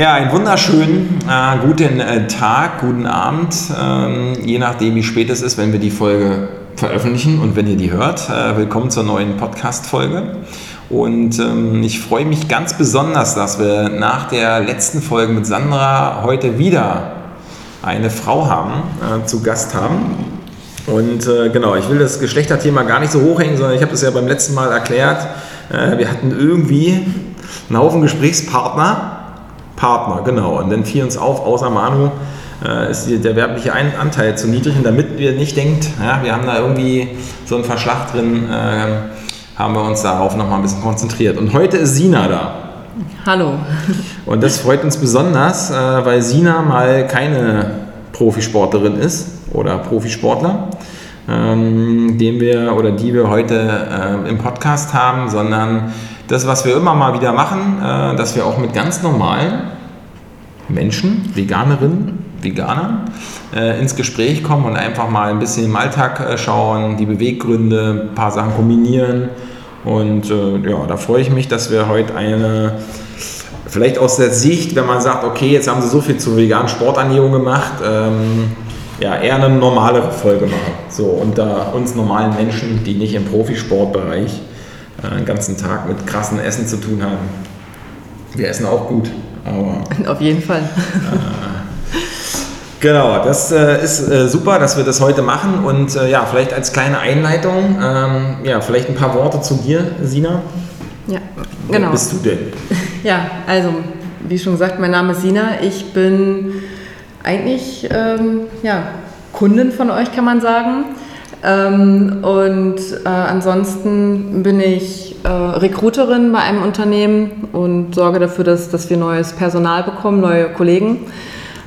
Ja, einen wunderschönen äh, guten äh, Tag, guten Abend, ähm, je nachdem, wie spät es ist, wenn wir die Folge veröffentlichen und wenn ihr die hört. Äh, willkommen zur neuen Podcast-Folge. Und ähm, ich freue mich ganz besonders, dass wir nach der letzten Folge mit Sandra heute wieder eine Frau haben, äh, zu Gast haben. Und äh, genau, ich will das Geschlechterthema gar nicht so hochhängen, sondern ich habe es ja beim letzten Mal erklärt. Äh, wir hatten irgendwie einen Haufen Gesprächspartner Partner, genau. Und dann fiel uns auf, außer Manu äh, ist der werbliche Anteil zu niedrig. Und damit wir nicht denkt, ja, wir haben da irgendwie so einen Verschlag drin, äh, haben wir uns darauf nochmal ein bisschen konzentriert. Und heute ist Sina da. Hallo. Und das freut uns besonders, äh, weil Sina mal keine Profisportlerin ist oder Profisportler, ähm, den wir oder die wir heute äh, im Podcast haben, sondern das, was wir immer mal wieder machen, äh, dass wir auch mit ganz normalen Menschen, Veganerinnen, Veganern, äh, ins Gespräch kommen und einfach mal ein bisschen im Alltag äh, schauen, die Beweggründe, ein paar Sachen kombinieren. Und äh, ja, da freue ich mich, dass wir heute eine, vielleicht aus der Sicht, wenn man sagt, okay, jetzt haben sie so viel zur veganen Sporternährung gemacht, ähm, ja, eher eine normalere Folge machen. So, unter uns normalen Menschen, die nicht im Profisportbereich einen ganzen Tag mit krassen Essen zu tun haben. Wir essen auch gut, aber. Auf jeden Fall. Äh, genau, das äh, ist äh, super, dass wir das heute machen und äh, ja, vielleicht als kleine Einleitung, ähm, ja, vielleicht ein paar Worte zu dir, Sina. Ja, genau. Wer bist du denn? Ja, also, wie schon gesagt, mein Name ist Sina. Ich bin eigentlich ähm, ja, Kundin von euch, kann man sagen. Ähm, und äh, ansonsten bin ich äh, Recruiterin bei einem Unternehmen und sorge dafür, dass, dass wir neues Personal bekommen, neue Kollegen.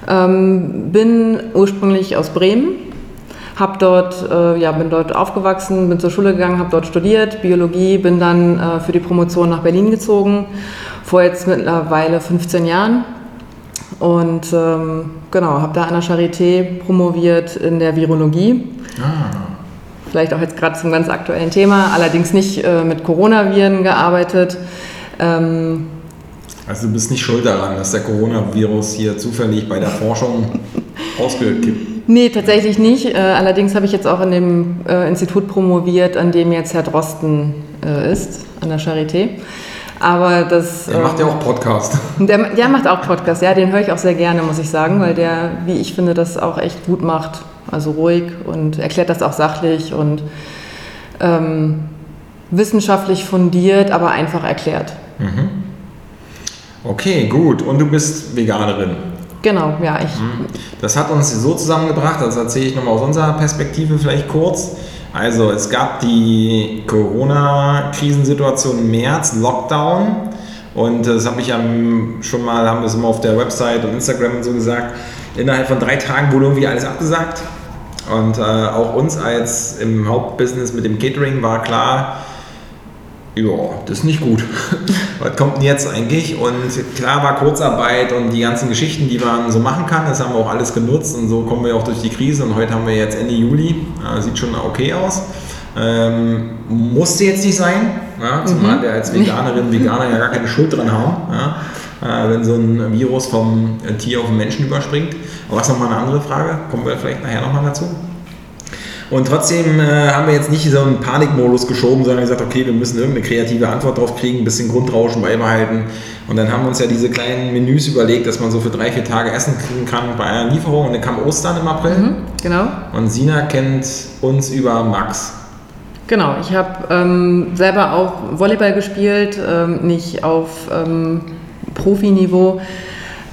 Ähm, bin ursprünglich aus Bremen, hab dort, äh, ja, bin dort aufgewachsen, bin zur Schule gegangen, habe dort studiert, Biologie, bin dann äh, für die Promotion nach Berlin gezogen, vor jetzt mittlerweile 15 Jahren. Und ähm, genau, habe da an der Charité promoviert in der Virologie. Ah. Vielleicht auch jetzt gerade zum ganz aktuellen Thema, allerdings nicht äh, mit Coronaviren gearbeitet. Ähm, also du bist nicht schuld daran, dass der Coronavirus hier zufällig bei der Forschung ausgekippt Nee, tatsächlich nicht. Äh, allerdings habe ich jetzt auch in dem äh, Institut promoviert, an dem jetzt Herr Drosten äh, ist, an der Charité. Aber das. Der macht ja auch Podcast. Der, der macht auch Podcast, ja, den höre ich auch sehr gerne, muss ich sagen, weil der, wie ich finde, das auch echt gut macht also ruhig und erklärt das auch sachlich und ähm, wissenschaftlich fundiert, aber einfach erklärt. Mhm. Okay, gut. Und du bist Veganerin. Genau, ja, ich. Mhm. Das hat uns so zusammengebracht, das erzähle ich nochmal aus unserer Perspektive vielleicht kurz. Also es gab die Corona-Krisensituation im März, Lockdown. Und das habe ich ja schon mal, haben wir es immer auf der Website und Instagram und so gesagt. Innerhalb von drei Tagen wurde irgendwie alles abgesagt. Und äh, auch uns als im Hauptbusiness mit dem Catering war klar, ja, das ist nicht gut. Was kommt denn jetzt eigentlich? Und klar war Kurzarbeit und die ganzen Geschichten, die man so machen kann, das haben wir auch alles genutzt und so kommen wir auch durch die Krise und heute haben wir jetzt Ende Juli, äh, sieht schon okay aus. Ähm, musste jetzt nicht sein, ja, zumal mhm. wir als Veganerin, Veganer ja gar keine Schuld dran haben, ja, äh, wenn so ein Virus vom Tier auf den Menschen überspringt. Aber das ist nochmal eine andere Frage, kommen wir vielleicht nachher nochmal dazu. Und trotzdem äh, haben wir jetzt nicht so einen Panikmodus geschoben, sondern gesagt, okay, wir müssen irgendeine kreative Antwort drauf kriegen, ein bisschen Grundrauschen beibehalten. Und dann haben wir uns ja diese kleinen Menüs überlegt, dass man so für drei, vier Tage Essen kriegen kann bei einer Lieferung. Und dann kam Ostern im April. Mhm, genau. Und Sina kennt uns über Max. Genau, ich habe ähm, selber auch Volleyball gespielt, ähm, nicht auf ähm, Profiniveau.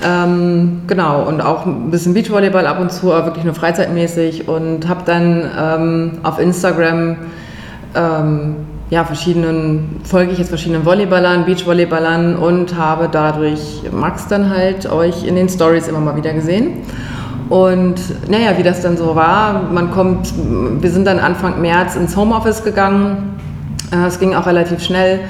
Ähm, genau, und auch ein bisschen Beachvolleyball ab und zu, aber wirklich nur freizeitmäßig und habe dann ähm, auf Instagram ähm, ja, verschiedenen, folge ich jetzt verschiedenen Volleyballern, Beachvolleyballern und habe dadurch Max dann halt euch in den Stories immer mal wieder gesehen. Und naja, wie das dann so war, man kommt, wir sind dann Anfang März ins Homeoffice gegangen. Äh, es ging auch relativ schnell.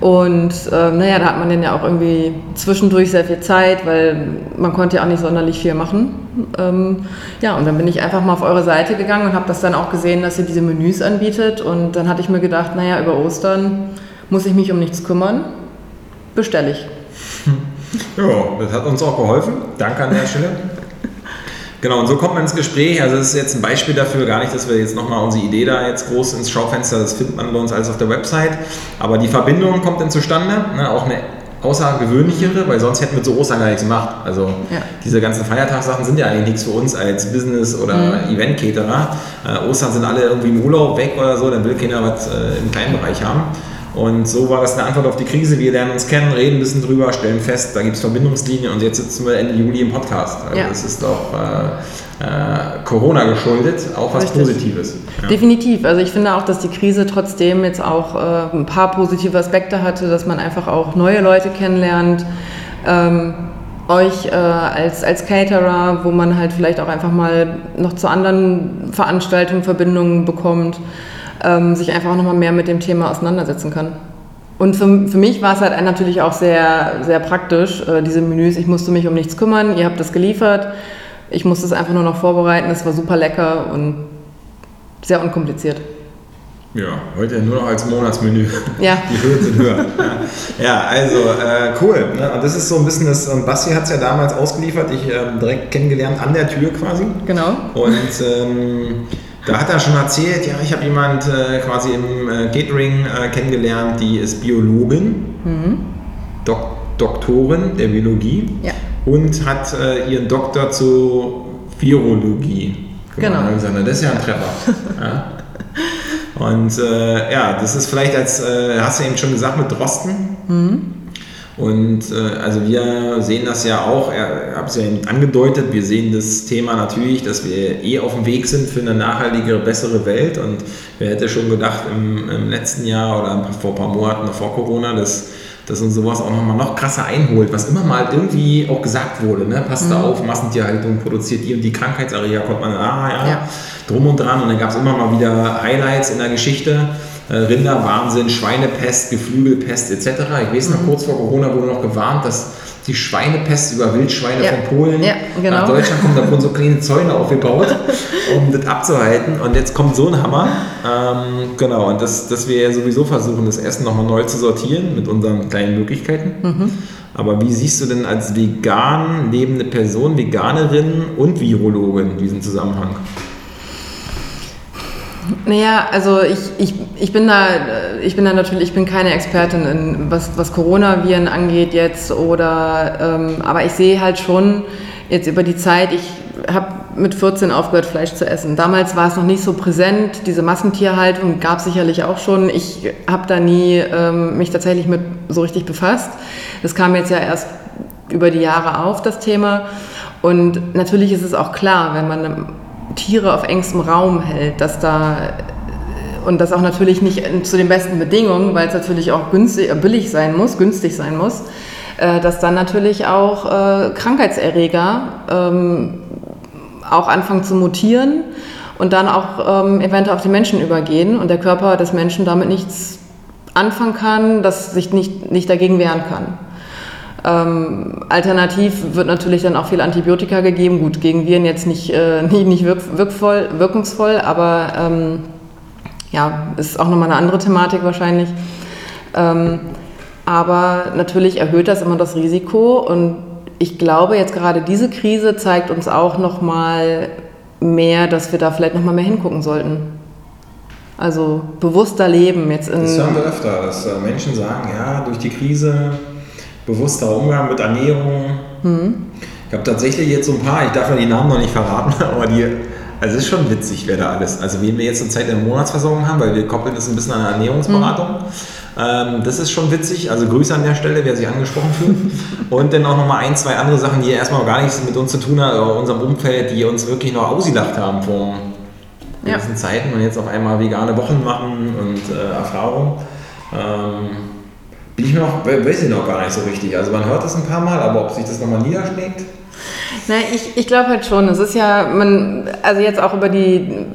Und äh, naja, da hat man dann ja auch irgendwie zwischendurch sehr viel Zeit, weil man konnte ja auch nicht sonderlich viel machen. Ähm, ja, und dann bin ich einfach mal auf eure Seite gegangen und habe das dann auch gesehen, dass ihr diese Menüs anbietet. Und dann hatte ich mir gedacht, naja, über Ostern muss ich mich um nichts kümmern, bestelle ich. Ja, das hat uns auch geholfen. Danke an der Stelle. Genau, und so kommt man ins Gespräch. Also das ist jetzt ein Beispiel dafür, gar nicht, dass wir jetzt nochmal unsere Idee da jetzt groß ins Schaufenster, das findet man bei uns alles auf der Website. Aber die Verbindung kommt dann zustande, ne? auch eine außergewöhnlichere, weil sonst hätten wir zu Ostern gar nichts gemacht. Also ja. diese ganzen Feiertagssachen sind ja eigentlich nichts für uns als Business- oder mhm. Event-Caterer. Äh, Ostern sind alle irgendwie im Urlaub weg oder so, dann will keiner was äh, im kleinen Bereich haben. Und so war das eine Antwort auf die Krise. Wir lernen uns kennen, reden ein bisschen drüber, stellen fest, da gibt es Verbindungslinien und jetzt sitzen wir Ende Juli im Podcast. Also ja. das ist doch äh, äh, Corona geschuldet, auch was Richtig. Positives. Ja. Definitiv. Also ich finde auch, dass die Krise trotzdem jetzt auch äh, ein paar positive Aspekte hatte, dass man einfach auch neue Leute kennenlernt. Ähm, euch äh, als, als Caterer, wo man halt vielleicht auch einfach mal noch zu anderen Veranstaltungen Verbindungen bekommt ähm, sich einfach auch nochmal mehr mit dem Thema auseinandersetzen kann. Und für, für mich war es halt natürlich auch sehr, sehr praktisch, äh, diese Menüs. Ich musste mich um nichts kümmern, ihr habt das geliefert. Ich musste es einfach nur noch vorbereiten. Es war super lecker und sehr unkompliziert. Ja, heute nur noch als Monatsmenü. Ja. Die Höhen sind höher. Ja, also äh, cool. Ne? Und das ist so ein bisschen das, und Basti hat es ja damals ausgeliefert, ich äh, direkt kennengelernt an der Tür quasi. Genau. Und ähm, da hat er schon erzählt, ja, ich habe jemand äh, quasi im äh, Catering äh, kennengelernt, die ist Biologin, mhm. Dok Doktorin der Biologie ja. und hat äh, ihren Doktor zur Virologie gemacht. Genau. Gesagt, das ist ja ein Treffer. ja. Und äh, ja, das ist vielleicht als, äh, hast du eben schon gesagt, mit Drosten. Mhm. Und äh, also wir sehen das ja auch, ich habe es ja angedeutet, wir sehen das Thema natürlich, dass wir eh auf dem Weg sind für eine nachhaltigere, bessere Welt. Und wer hätte schon gedacht im, im letzten Jahr oder vor ein paar Monaten noch vor Corona, dass dass uns sowas auch nochmal noch krasser einholt, was immer mal irgendwie auch gesagt wurde, ne? passt mhm. da auf, Massentierhaltung produziert die und die Krankheitserreger, kommt man, ah ja, ja. drum und dran und dann gab es immer mal wieder Highlights in der Geschichte Rinderwahnsinn, Schweinepest, Geflügelpest etc. Ich weiß noch, mhm. kurz vor Corona wurde noch gewarnt, dass die Schweinepest über Wildschweine ja. von Polen ja, genau. nach Deutschland kommt. Da wurden so kleine Zäune aufgebaut, um das abzuhalten. Und jetzt kommt so ein Hammer. Ähm, genau, und das, dass wir ja sowieso versuchen, das Essen nochmal neu zu sortieren mit unseren kleinen Möglichkeiten. Mhm. Aber wie siehst du denn als vegan lebende Person, Veganerin und Virologin diesen Zusammenhang? Naja, also ich, ich, ich, bin da, ich bin da natürlich, ich bin keine Expertin, in, was, was Coronaviren angeht jetzt, oder, ähm, aber ich sehe halt schon jetzt über die Zeit, ich habe mit 14 aufgehört, Fleisch zu essen. Damals war es noch nicht so präsent, diese Massentierhaltung gab es sicherlich auch schon. Ich habe da nie ähm, mich tatsächlich mit so richtig befasst. Das kam jetzt ja erst über die Jahre auf, das Thema. Und natürlich ist es auch klar, wenn man Tiere auf engstem Raum hält, dass da und das auch natürlich nicht zu den besten Bedingungen, weil es natürlich auch günstig, äh, billig sein muss, günstig sein muss, äh, dass dann natürlich auch äh, Krankheitserreger ähm, auch anfangen zu mutieren und dann auch ähm, eventuell auf die Menschen übergehen und der Körper des Menschen damit nichts anfangen kann, das sich nicht, nicht dagegen wehren kann. Ähm, alternativ wird natürlich dann auch viel Antibiotika gegeben. Gut, gegen Viren jetzt nicht, äh, nicht, nicht wirk wirkvoll, wirkungsvoll, aber ähm, ja, ist auch nochmal eine andere Thematik wahrscheinlich. Ähm, aber natürlich erhöht das immer das Risiko und ich glaube, jetzt gerade diese Krise zeigt uns auch nochmal mehr, dass wir da vielleicht nochmal mehr hingucken sollten. Also bewusster leben jetzt in. Das hören wir öfter, dass äh, Menschen sagen, ja, durch die Krise bewusster Umgang mit Ernährung. Mhm. Ich habe tatsächlich jetzt so ein paar, ich darf ja die Namen noch nicht verraten, aber die, also es ist schon witzig, wer da alles, also wen wir jetzt zur Zeit in der Monatsversorgung haben, weil wir koppeln das ein bisschen an Ernährungsberatung. Mhm. Ähm, das ist schon witzig, also Grüße an der Stelle, wer sich angesprochen fühlt. Und dann auch nochmal ein, zwei andere Sachen, die erstmal gar nichts mit uns zu tun haben, oder unserem Umfeld, die uns wirklich noch ausgedacht haben vor gewissen ja. Zeiten und jetzt auf einmal vegane Wochen machen und äh, Erfahrung. Ähm, bin ich mir noch, weiß ich noch gar nicht so richtig. Also man hört das ein paar Mal, aber ob sich das nochmal niederschlägt? Nein, ich, ich glaube halt schon. Es ist ja, man, also jetzt auch über die,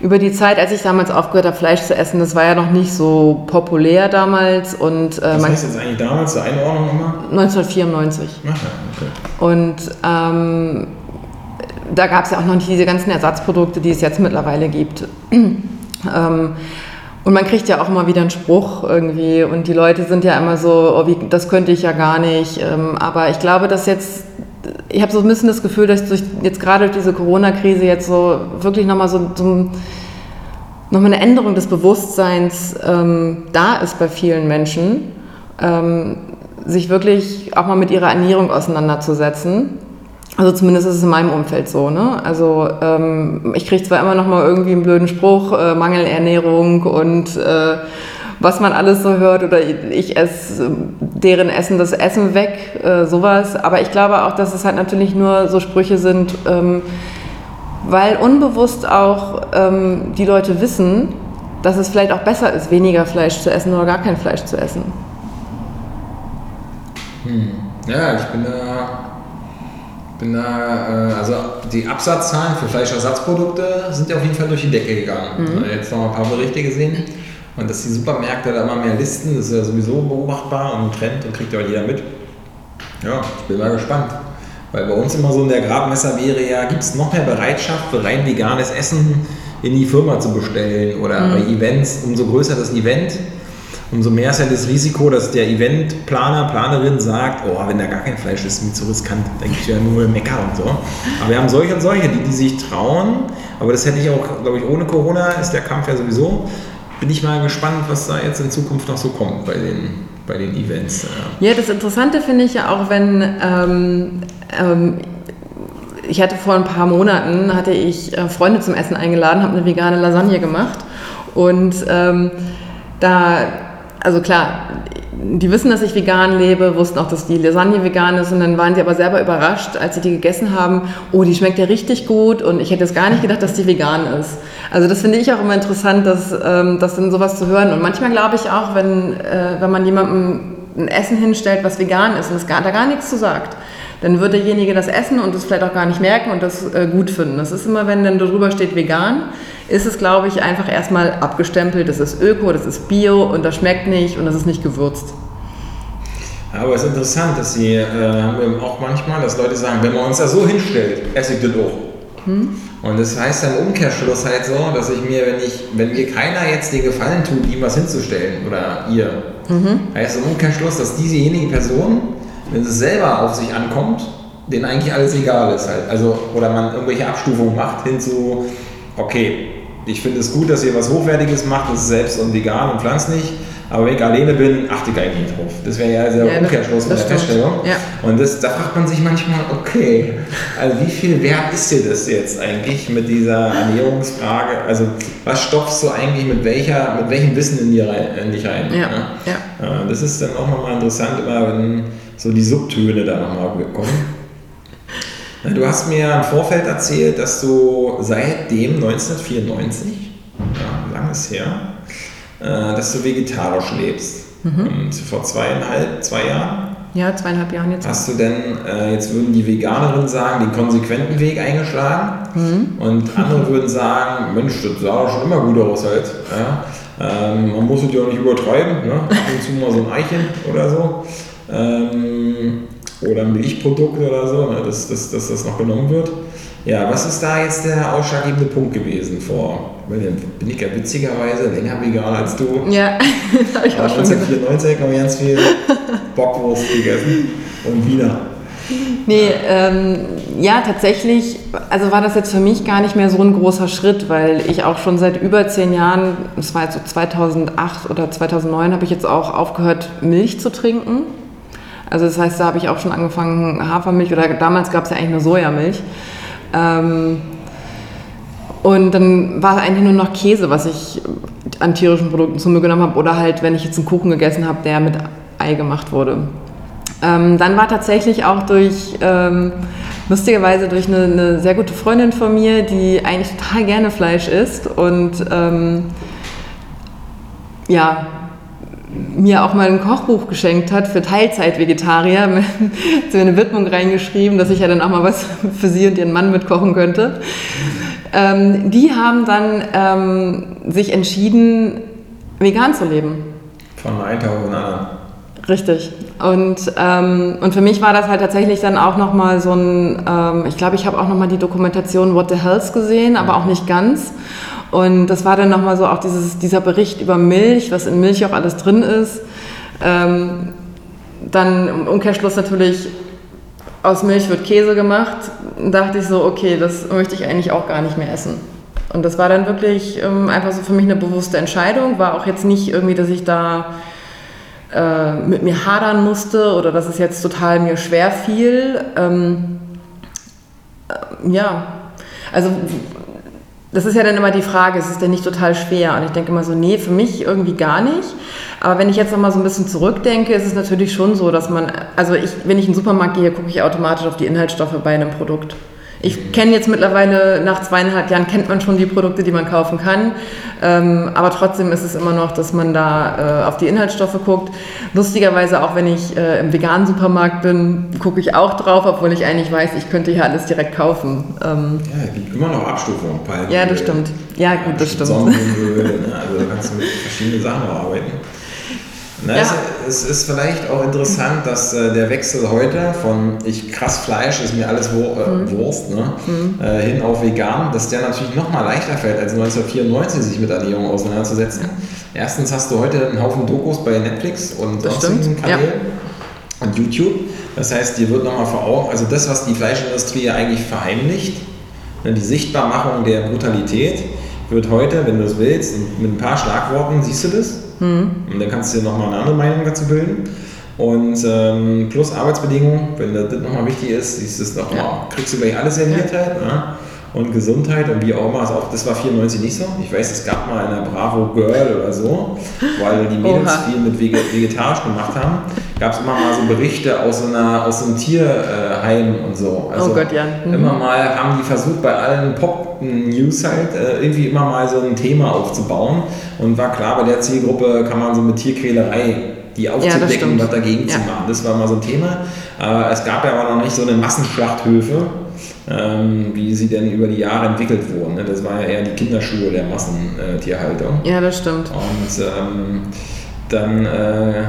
über die Zeit, als ich damals aufgehört habe, Fleisch zu essen, das war ja noch nicht so populär damals. Und, äh, Was heißt jetzt eigentlich damals, zur Einordnung nochmal? 1994. Ach ja, okay. Und ähm, da gab es ja auch noch nicht diese ganzen Ersatzprodukte, die es jetzt mittlerweile gibt. ähm, Und man kriegt ja auch immer wieder einen Spruch irgendwie und die Leute sind ja immer so, oh, wie, das könnte ich ja gar nicht. Ähm, aber ich glaube, dass jetzt, ich habe so ein bisschen das Gefühl, dass durch jetzt gerade durch diese Corona-Krise jetzt so wirklich nochmal so, so nochmal eine Änderung des Bewusstseins ähm, da ist bei vielen Menschen, ähm, sich wirklich auch mal mit ihrer Ernährung auseinanderzusetzen. Also zumindest ist es in meinem Umfeld so. Ne? Also ähm, ich kriege zwar immer noch mal irgendwie einen blöden Spruch, äh, Mangelernährung und äh, was man alles so hört oder ich esse deren Essen das Essen weg, äh, sowas. Aber ich glaube auch, dass es halt natürlich nur so Sprüche sind, ähm, weil unbewusst auch ähm, die Leute wissen, dass es vielleicht auch besser ist, weniger Fleisch zu essen oder gar kein Fleisch zu essen. Hm. Ja, ich bin da, bin da, äh, also die Absatzzahlen für Fleischersatzprodukte sind ja auf jeden Fall durch die Decke gegangen. Mhm. Jetzt noch ein paar Berichte gesehen. Und dass die Supermärkte da immer mehr listen, das ist ja sowieso beobachtbar und ein Trend und kriegt ja jeder mit. Ja, ich bin mal gespannt. Weil bei uns immer so in der Grabmesser wäre ja, gibt es noch mehr Bereitschaft für rein veganes Essen in die Firma zu bestellen oder mhm. bei Events, umso größer das Event, umso mehr ist ja das Risiko, dass der Eventplaner, Planerin sagt, oh, wenn da gar kein Fleisch ist, ist mir zu riskant, denke ich ja nur Mecker und so. Aber wir haben solche und solche, die, die sich trauen, aber das hätte ich auch, glaube ich, ohne Corona ist der Kampf ja sowieso. Bin ich mal gespannt, was da jetzt in Zukunft noch so kommt bei den bei den Events. Ja, das Interessante finde ich ja auch, wenn ähm, ähm, ich hatte vor ein paar Monaten hatte ich äh, Freunde zum Essen eingeladen, habe eine vegane Lasagne gemacht und ähm, da, also klar, die wissen, dass ich vegan lebe, wussten auch, dass die Lasagne vegan ist und dann waren sie aber selber überrascht, als sie die gegessen haben, oh, die schmeckt ja richtig gut und ich hätte es gar nicht gedacht, dass die vegan ist. Also das finde ich auch immer interessant, dass, ähm, das dann sowas zu hören und manchmal glaube ich auch, wenn, äh, wenn man jemandem ein Essen hinstellt, was vegan ist und es gar, da gar nichts zu sagt, dann wird derjenige das essen und es vielleicht auch gar nicht merken und das äh, gut finden. Das ist immer, wenn dann darüber steht vegan, ist es, glaube ich, einfach erstmal abgestempelt, das ist Öko, das ist Bio und das schmeckt nicht und das ist nicht gewürzt. Aber es ist interessant, dass sie, äh, auch manchmal, dass Leute sagen, wenn man uns da so hinstellt, esse ich das auch. Hm? Und das heißt dann Umkehrschluss halt so, dass ich mir, wenn ich, wenn mir keiner jetzt den Gefallen tut, ihm was hinzustellen oder ihr, mhm. heißt im Umkehrschluss, dass diesejenige Person wenn es selber auf sich ankommt, denen eigentlich alles egal ist halt. Also, oder man irgendwelche Abstufungen macht hin zu, okay, ich finde es gut, dass ihr was Hochwertiges macht, das ist selbst und vegan und pflanzlich, aber wenn ich alleine bin, achte ich eigentlich nicht drauf. Das wäre ja der ja, Umkehrschluss von der Feststellung. Ja. Und das, da fragt man sich manchmal, okay, also wie viel wert ist dir das jetzt eigentlich mit dieser Ernährungsfrage? Also was stopfst du eigentlich mit welcher, mit welchem Wissen in, dir rein, in dich rein? Ja. Ja. Das ist dann auch nochmal interessant, immer wenn so die Subtöne da nochmal bekommen. Du hast mir im Vorfeld erzählt, dass du seitdem 1994, ja, lang ist her, äh, dass du vegetarisch lebst. Mhm. Und vor zweieinhalb, zwei Jahren? Ja, zweieinhalb Jahren jetzt. Hast du denn, äh, jetzt würden die Veganerinnen sagen, den konsequenten Weg eingeschlagen? Mhm. Und andere würden sagen, Mensch, das sah schon immer gut aus halt. Ja? Ähm, man muss es ja auch nicht übertreiben, ne? ab und zu mal so ein Eichen oder so ähm, oder ein Milchprodukt oder so, ne, dass, dass, dass das noch genommen wird. Ja, was ist da jetzt der ausschlaggebende Punkt gewesen vor? Bin ich ja witzigerweise länger vegan als du. Ja, habe ich auch schon 1994 habe ich ganz viel Bockwurst gegessen und Wiener. Nee, ähm, ja, tatsächlich, also war das jetzt für mich gar nicht mehr so ein großer Schritt, weil ich auch schon seit über zehn Jahren, das war jetzt so 2008 oder 2009, habe ich jetzt auch aufgehört, Milch zu trinken. Also das heißt, da habe ich auch schon angefangen, Hafermilch oder damals gab es ja eigentlich nur Sojamilch. Ähm, und dann war eigentlich nur noch Käse, was ich an tierischen Produkten zu mir genommen habe. Oder halt, wenn ich jetzt einen Kuchen gegessen habe, der mit Ei gemacht wurde. Ähm, dann war tatsächlich auch durch, ähm, lustigerweise durch eine, eine, sehr gute Freundin von mir, die eigentlich total gerne Fleisch isst und ähm, ja, mir auch mal ein Kochbuch geschenkt hat für Teilzeit-Vegetarier, so eine Widmung reingeschrieben, dass ich ja dann auch mal was für sie und ihren Mann mitkochen könnte. Ähm, die haben dann ähm, sich entschieden, vegan zu leben. Von einem Tag auf den anderen. Richtig. Und, ähm, und für mich war das halt tatsächlich dann auch nochmal so ein, ähm, ich glaube, ich habe auch nochmal die Dokumentation What the Hells gesehen, aber auch nicht ganz. Und das war dann nochmal so auch dieses, dieser Bericht über Milch, was in Milch auch alles drin ist. Ähm, dann im Umkehrschluss natürlich, aus Milch wird Käse gemacht. Da dachte ich so, okay, das möchte ich eigentlich auch gar nicht mehr essen. Und das war dann wirklich ähm, einfach so für mich eine bewusste Entscheidung. War auch jetzt nicht irgendwie, dass ich da äh, mit mir hadern musste oder dass es jetzt total mir schwer fiel. Ähm, äh, ja, also das ist ja dann immer die Frage, es ist denn nicht total schwer? Und ich denke immer so, nee, für mich irgendwie gar nicht. Aber wenn ich jetzt nochmal so ein bisschen zurückdenke, ist es natürlich schon so, dass man, also ich, wenn ich in den Supermarkt gehe, gucke ich automatisch auf die Inhaltsstoffe bei einem Produkt. Ich kenne jetzt mittlerweile, nach zweieinhalb Jahren kennt man schon die Produkte, die man kaufen kann. Ähm, aber trotzdem ist es immer noch, dass man da äh, auf die Inhaltsstoffe guckt. Lustigerweise auch, wenn ich äh, im veganen Supermarkt bin, gucke ich auch drauf, obwohl ich eigentlich weiß, ich könnte hier alles direkt kaufen. Ähm, ja, es gibt immer noch Abstufungen. Ja, das stimmt. Ja, gut, das stimmt. Sonnenöl, ne? also da kannst du mit verschiedenen Sachen arbeiten. Na, ja. es, es, ist vielleicht auch interessant, dass äh, der Wechsel heute von ich krass Fleisch ist mir alles Wur äh, mhm. Wurst ne, mhm. äh, hin auf vegan, dass der natürlich noch mal leichter fällt, als 1994 sich mit Ernährung auseinanderzusetzen. Ja. Erstens hast du heute einen Haufen Dokus bei Netflix und sonstigen Kanälen ja. und YouTube. Das heißt, dir wird noch mal vor Augen, also das, was die Fleischindustrie ja eigentlich verheimlicht, ne, die Sichtbarmachung der Brutalität, wird heute, wenn du es willst, mit ein paar Schlagworten siehst du das Mhm. Und dann kannst du dir nochmal eine andere Meinung dazu bilden. Und ähm, plus Arbeitsbedingungen, wenn das nochmal wichtig ist, siehst du es nochmal, ja. kriegst du gleich alles serviert ja. halt. Ne? Und Gesundheit und wie auch immer, also auch, das war 94 nicht so. Ich weiß, es gab mal eine Bravo Girl oder so, weil die Mädels Oha. viel mit vegetarisch gemacht haben. Gab es immer mal so Berichte aus so, einer, aus so einem Tierheim und so. Also oh Gott, ja. Mhm. Immer mal haben die versucht, bei allen Pop-News halt äh, irgendwie immer mal so ein Thema aufzubauen. Und war klar, bei der Zielgruppe kann man so mit Tierquälerei die aufzudecken und was dagegen ja. zu machen. Das war mal so ein Thema. Es gab ja aber noch nicht so eine Massenschlachthöfe ähm, wie sie denn über die Jahre entwickelt wurden. Ne? Das war ja eher die Kinderschuhe der Massentierhaltung. Ja, das stimmt. Und ähm, dann. Äh,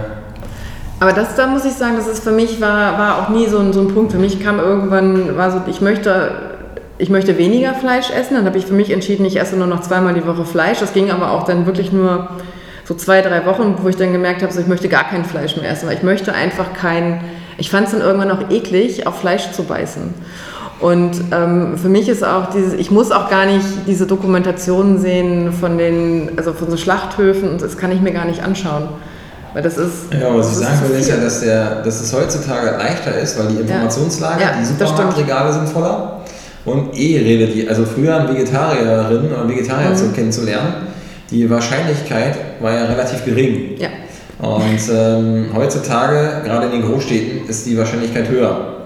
aber das, da muss ich sagen, das ist für mich war, war auch nie so ein, so ein Punkt. Für mich kam irgendwann, war so, ich möchte, ich möchte weniger Fleisch essen. Dann habe ich für mich entschieden, ich esse nur noch zweimal die Woche Fleisch. Das ging aber auch dann wirklich nur so zwei, drei Wochen, wo ich dann gemerkt habe, so, ich möchte gar kein Fleisch mehr essen, weil ich möchte einfach kein, ich fand es dann irgendwann auch eklig, auf Fleisch zu beißen. Und ähm, für mich ist auch dieses, ich muss auch gar nicht diese Dokumentationen sehen von den, also von so Schlachthöfen und das kann ich mir gar nicht anschauen. Weil das ist. Ja, was ich sagen will, ist ja, dass, der, dass es heutzutage leichter ist, weil die Informationslage, ja, ja, die Supermarktregale sind voller. Und eh redet die, also früher eine Vegetarierin oder Vegetarier mhm. zu kennenzulernen, die Wahrscheinlichkeit war ja relativ gering. Ja. Und ähm, heutzutage, gerade in den Großstädten, ist die Wahrscheinlichkeit höher.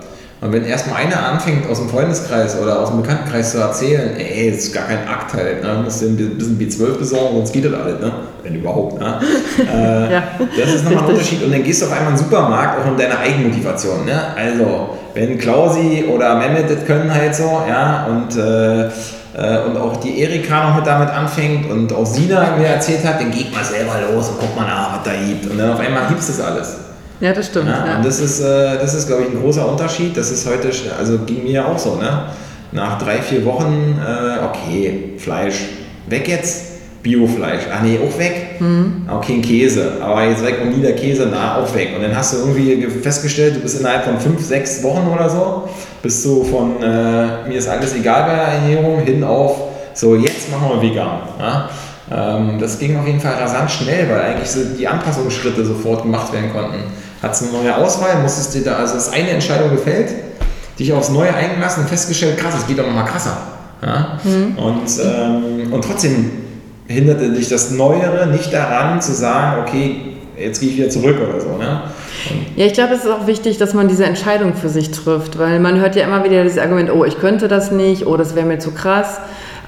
Und wenn erstmal einer anfängt, aus dem Freundeskreis oder aus dem Bekanntenkreis zu erzählen, ey, das ist gar kein Akt halt, ne? musst du ein bisschen B12 besorgen, sonst geht das alles, ne? wenn überhaupt. Ne? Äh, ja. Das ist nochmal ein Unterschied. Und dann gehst du auf einmal in den Supermarkt, auch in deiner Eigenmotivation. Ne? Also, wenn Klausi oder Mehmet das können halt so, ja, und, äh, äh, und auch die Erika noch mit damit anfängt und auch Sina mir erzählt hat, dann geht mal selber los und guck mal nach, was da gibt. Und dann auf einmal gibst du das alles. Ja, das stimmt. Ja, ja. Und das ist, äh, das ist, glaube ich, ein großer Unterschied. Das ist heute, also ging mir auch so, ne? Nach drei, vier Wochen, äh, okay, Fleisch, weg jetzt. Biofleisch, ah nee, auch weg. Mhm. Okay, Käse, aber jetzt weg und nie der Käse, na, auch weg. Und dann hast du irgendwie festgestellt, du bist innerhalb von fünf, sechs Wochen oder so, bist du von äh, mir ist alles egal bei der Ernährung hin auf, so jetzt machen wir vegan. Ja? Ähm, das ging auf jeden Fall rasant schnell, weil eigentlich so die Anpassungsschritte sofort gemacht werden konnten hat eine neue Auswahl, musstest dir da, also ist eine Entscheidung gefällt, dich aufs Neue eingelassen und festgestellt, krass, es geht doch nochmal krasser. Ja? Mhm. Und, ähm, und trotzdem hinderte dich das Neuere nicht daran zu sagen, okay, jetzt gehe ich wieder zurück oder so. Ne? Ja, ich glaube, es ist auch wichtig, dass man diese Entscheidung für sich trifft, weil man hört ja immer wieder dieses Argument, oh, ich könnte das nicht, oh, das wäre mir zu krass.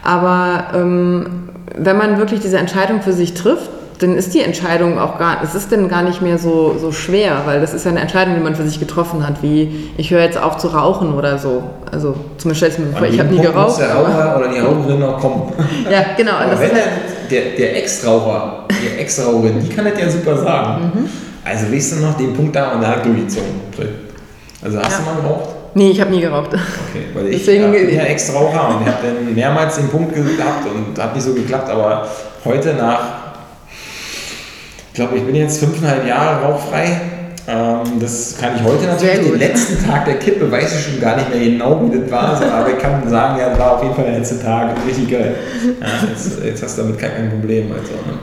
Aber ähm, wenn man wirklich diese Entscheidung für sich trifft, dann ist die Entscheidung auch gar, es ist dann gar nicht mehr so, so schwer, weil das ist ja eine Entscheidung, die man für sich getroffen hat, wie ich höre jetzt auf zu rauchen oder so. Also zumindest stell es mir vor, ich habe nie geraucht. Muss der Raucher oder die Raucherin noch kommen. ja, genau. Aber wenn halt der, der Ex-Raucher, die Ex-Raucherin, die kann das ja super sagen. Mhm. Also weißt du noch den Punkt da und da durchgezogen. Also hast ja. du mal geraucht? Nee, ich habe nie geraucht. Okay, weil ich Deswegen, bin ja Ex-Raucher und ich habe dann mehrmals den Punkt gehabt und hat nicht so geklappt, aber heute nach, ich glaube, ich bin jetzt fünfeinhalb Jahre rauchfrei. Ähm, das kann ich heute natürlich. Den letzten Tag der Kippe weiß ich schon gar nicht mehr genau, wie das war, so, aber ich kann sagen, ja, das war auf jeden Fall der letzte Tag richtig geil. Ja, jetzt, jetzt, hast du damit kein Problem. Also, ne?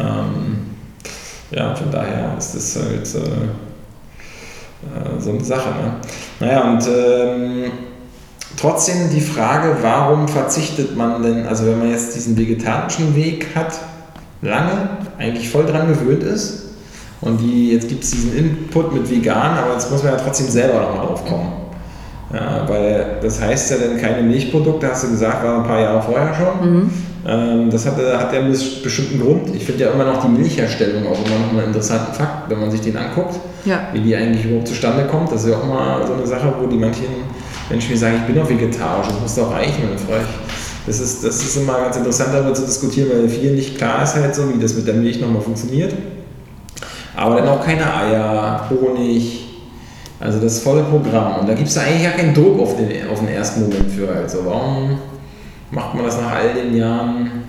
ähm, ja, von daher ist das halt äh, äh, so eine Sache. Ne? Naja, und ähm, trotzdem die Frage, warum verzichtet man denn, also wenn man jetzt diesen vegetarischen Weg hat, lange, eigentlich voll dran gewöhnt ist, und die, jetzt gibt es diesen Input mit vegan, aber jetzt muss man ja trotzdem selber nochmal drauf kommen. Ja, weil das heißt ja dann keine Milchprodukte, hast du gesagt, war ein paar Jahre vorher schon. Mhm. Ähm, das hat, hat ja einen bestimmten Grund. Ich finde ja immer noch die Milchherstellung auch immer noch einen interessanten Fakt, wenn man sich den anguckt, ja. wie die eigentlich überhaupt zustande kommt. Das ist ja auch mal so eine Sache, wo die manchen Menschen mir sagen, ich bin doch vegetarisch, das muss doch reichen. Und dann frage ich, das ist, das ist immer ganz interessant darüber zu diskutieren, weil vielen nicht klar ist halt so, wie das mit der Milch nochmal funktioniert. Aber dann auch keine Eier, Honig, also das volle Programm. Und da gibt es eigentlich ja keinen Druck auf den, auf den ersten Moment für. Also warum macht man das nach all den Jahren?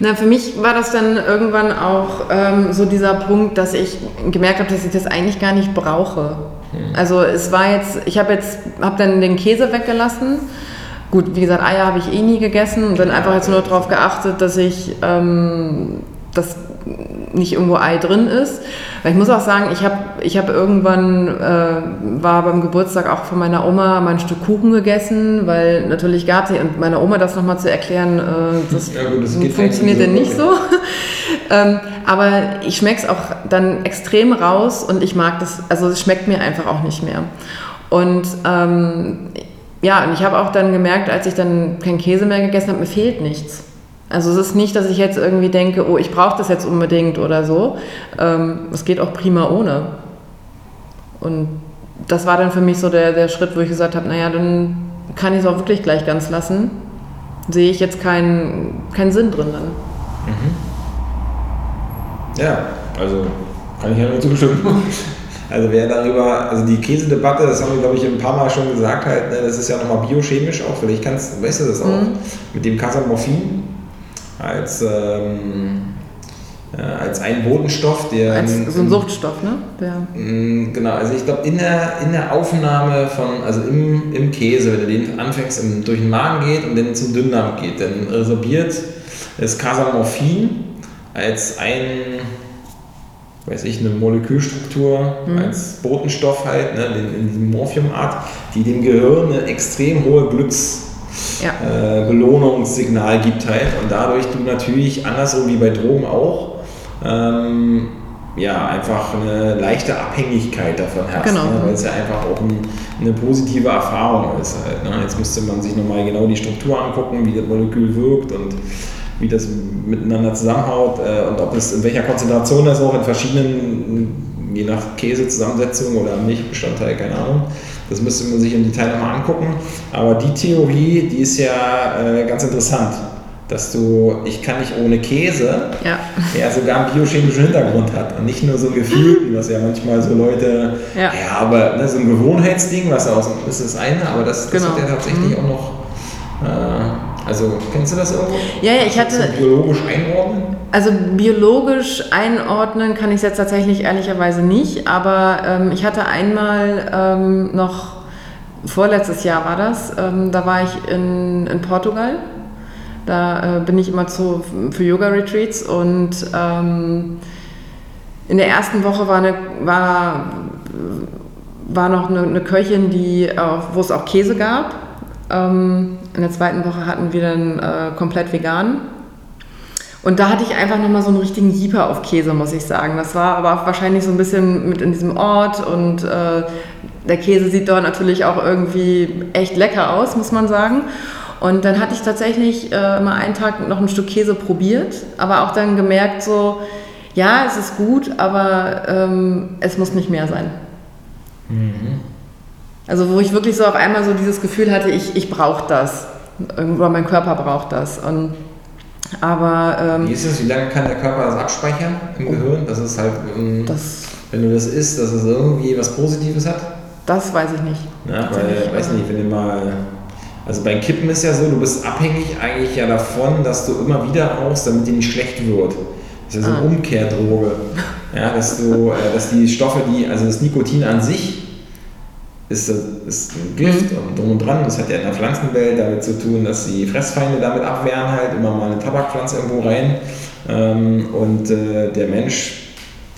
Na, für mich war das dann irgendwann auch ähm, so dieser Punkt, dass ich gemerkt habe, dass ich das eigentlich gar nicht brauche. Hm. Also es war jetzt, ich habe jetzt, habe dann den Käse weggelassen. Gut, wie gesagt, Eier habe ich eh nie gegessen und dann einfach jetzt nur darauf geachtet, dass ich ähm, das nicht irgendwo Ei drin ist. Weil ich muss auch sagen, ich habe ich hab irgendwann, äh, war beim Geburtstag auch von meiner Oma mal ein Stück Kuchen gegessen, weil natürlich gab es, und meiner Oma das nochmal zu erklären, äh, das, ja, gut, das funktioniert denn nicht so. ähm, aber ich schmecke es auch dann extrem raus und ich mag das, also es schmeckt mir einfach auch nicht mehr. Und ähm, ja, und ich habe auch dann gemerkt, als ich dann keinen Käse mehr gegessen habe, mir fehlt nichts. Also es ist nicht, dass ich jetzt irgendwie denke, oh, ich brauche das jetzt unbedingt oder so. Ähm, es geht auch prima ohne. Und das war dann für mich so der, der Schritt, wo ich gesagt habe, naja, dann kann ich es auch wirklich gleich ganz lassen. Sehe ich jetzt keinen keinen Sinn drin dann. Mhm. Ja, also kann ich ja nur zustimmen. Also wer darüber, also die Käsedebatte, das haben wir glaube ich ein paar Mal schon gesagt, halt, ne, das ist ja nochmal biochemisch auch, vielleicht kannst, weißt du das auch, mhm. mit dem Casamorphin, als, ähm, äh, als ein Bodenstoff, der. Als so ein Suchtstoff, ne? Der mm, genau, also ich glaube, in der, in der Aufnahme von, also im, im Käse, wenn du den anfängst, im, durch den Magen geht und dann zum Dünndarm geht, dann resorbiert das Casamorphin als ein weiß ich, eine Molekülstruktur mhm. als Botenstoff halt, ne, in, in Morphiumart, die dem Gehirn eine extrem hohe Glücks, ja. äh, Belohnungssignal gibt halt und dadurch du natürlich andersrum wie bei Drogen auch ähm, ja, einfach eine leichte Abhängigkeit davon hast, genau. ne, weil es ja einfach auch ein, eine positive Erfahrung ist halt. Ne. Jetzt müsste man sich nochmal genau die Struktur angucken, wie das Molekül wirkt und wie das miteinander zusammenhaut äh, und ob es in welcher Konzentration das auch in verschiedenen, je nach Käsezusammensetzung oder Milchbestandteil, keine Ahnung, das müsste man sich im Detail nochmal angucken. Aber die Theorie, die ist ja äh, ganz interessant, dass du, ich kann nicht ohne Käse, ja. der sogar einen biochemischen Hintergrund hat und nicht nur so ein Gefühl, was ja manchmal so Leute, ja, ja aber ne, so ein Gewohnheitsding, was aus ist das eine, aber das, das genau. hat ja tatsächlich mhm. auch noch. Äh, also kennst du das irgendwo? Ja, ja, ich hatte. Biologisch einordnen? Also biologisch einordnen kann ich es jetzt tatsächlich ehrlicherweise nicht, aber ähm, ich hatte einmal ähm, noch, vorletztes Jahr war das, ähm, da war ich in, in Portugal. Da äh, bin ich immer zu, für Yoga-Retreats und ähm, in der ersten Woche war, eine, war, war noch eine, eine Köchin, die, wo es auch Käse gab ähm, in der zweiten Woche hatten wir dann äh, komplett vegan. Und da hatte ich einfach nochmal so einen richtigen Jeeper auf Käse, muss ich sagen. Das war aber wahrscheinlich so ein bisschen mit in diesem Ort und äh, der Käse sieht dort natürlich auch irgendwie echt lecker aus, muss man sagen. Und dann hatte ich tatsächlich äh, mal einen Tag noch ein Stück Käse probiert, aber auch dann gemerkt so, ja, es ist gut, aber ähm, es muss nicht mehr sein. Mhm. Also wo ich wirklich so auf einmal so dieses Gefühl hatte, ich, ich brauche das. Oder mein Körper braucht das. Und, aber, ähm, Wie ist es? Wie lange kann der Körper das abspeichern im oh, Gehirn? Dass es halt, ähm, das, wenn du das isst, dass es irgendwie was Positives hat? das weiß ich nicht. Ja, weil, weiß nicht, wenn du mal. Also beim Kippen ist ja so, du bist abhängig eigentlich ja davon, dass du immer wieder rauchst, damit dir nicht schlecht wird. Das ist ja so eine ah. Umkehrdroge. Ja, dass, du, äh, dass die Stoffe, die, also das Nikotin an sich ist, ist ein Gift mhm. und drum und dran. Das hat ja in der Pflanzenwelt damit zu tun, dass die Fressfeinde damit abwehren, halt immer mal eine Tabakpflanze irgendwo rein. Ähm, und äh, der Mensch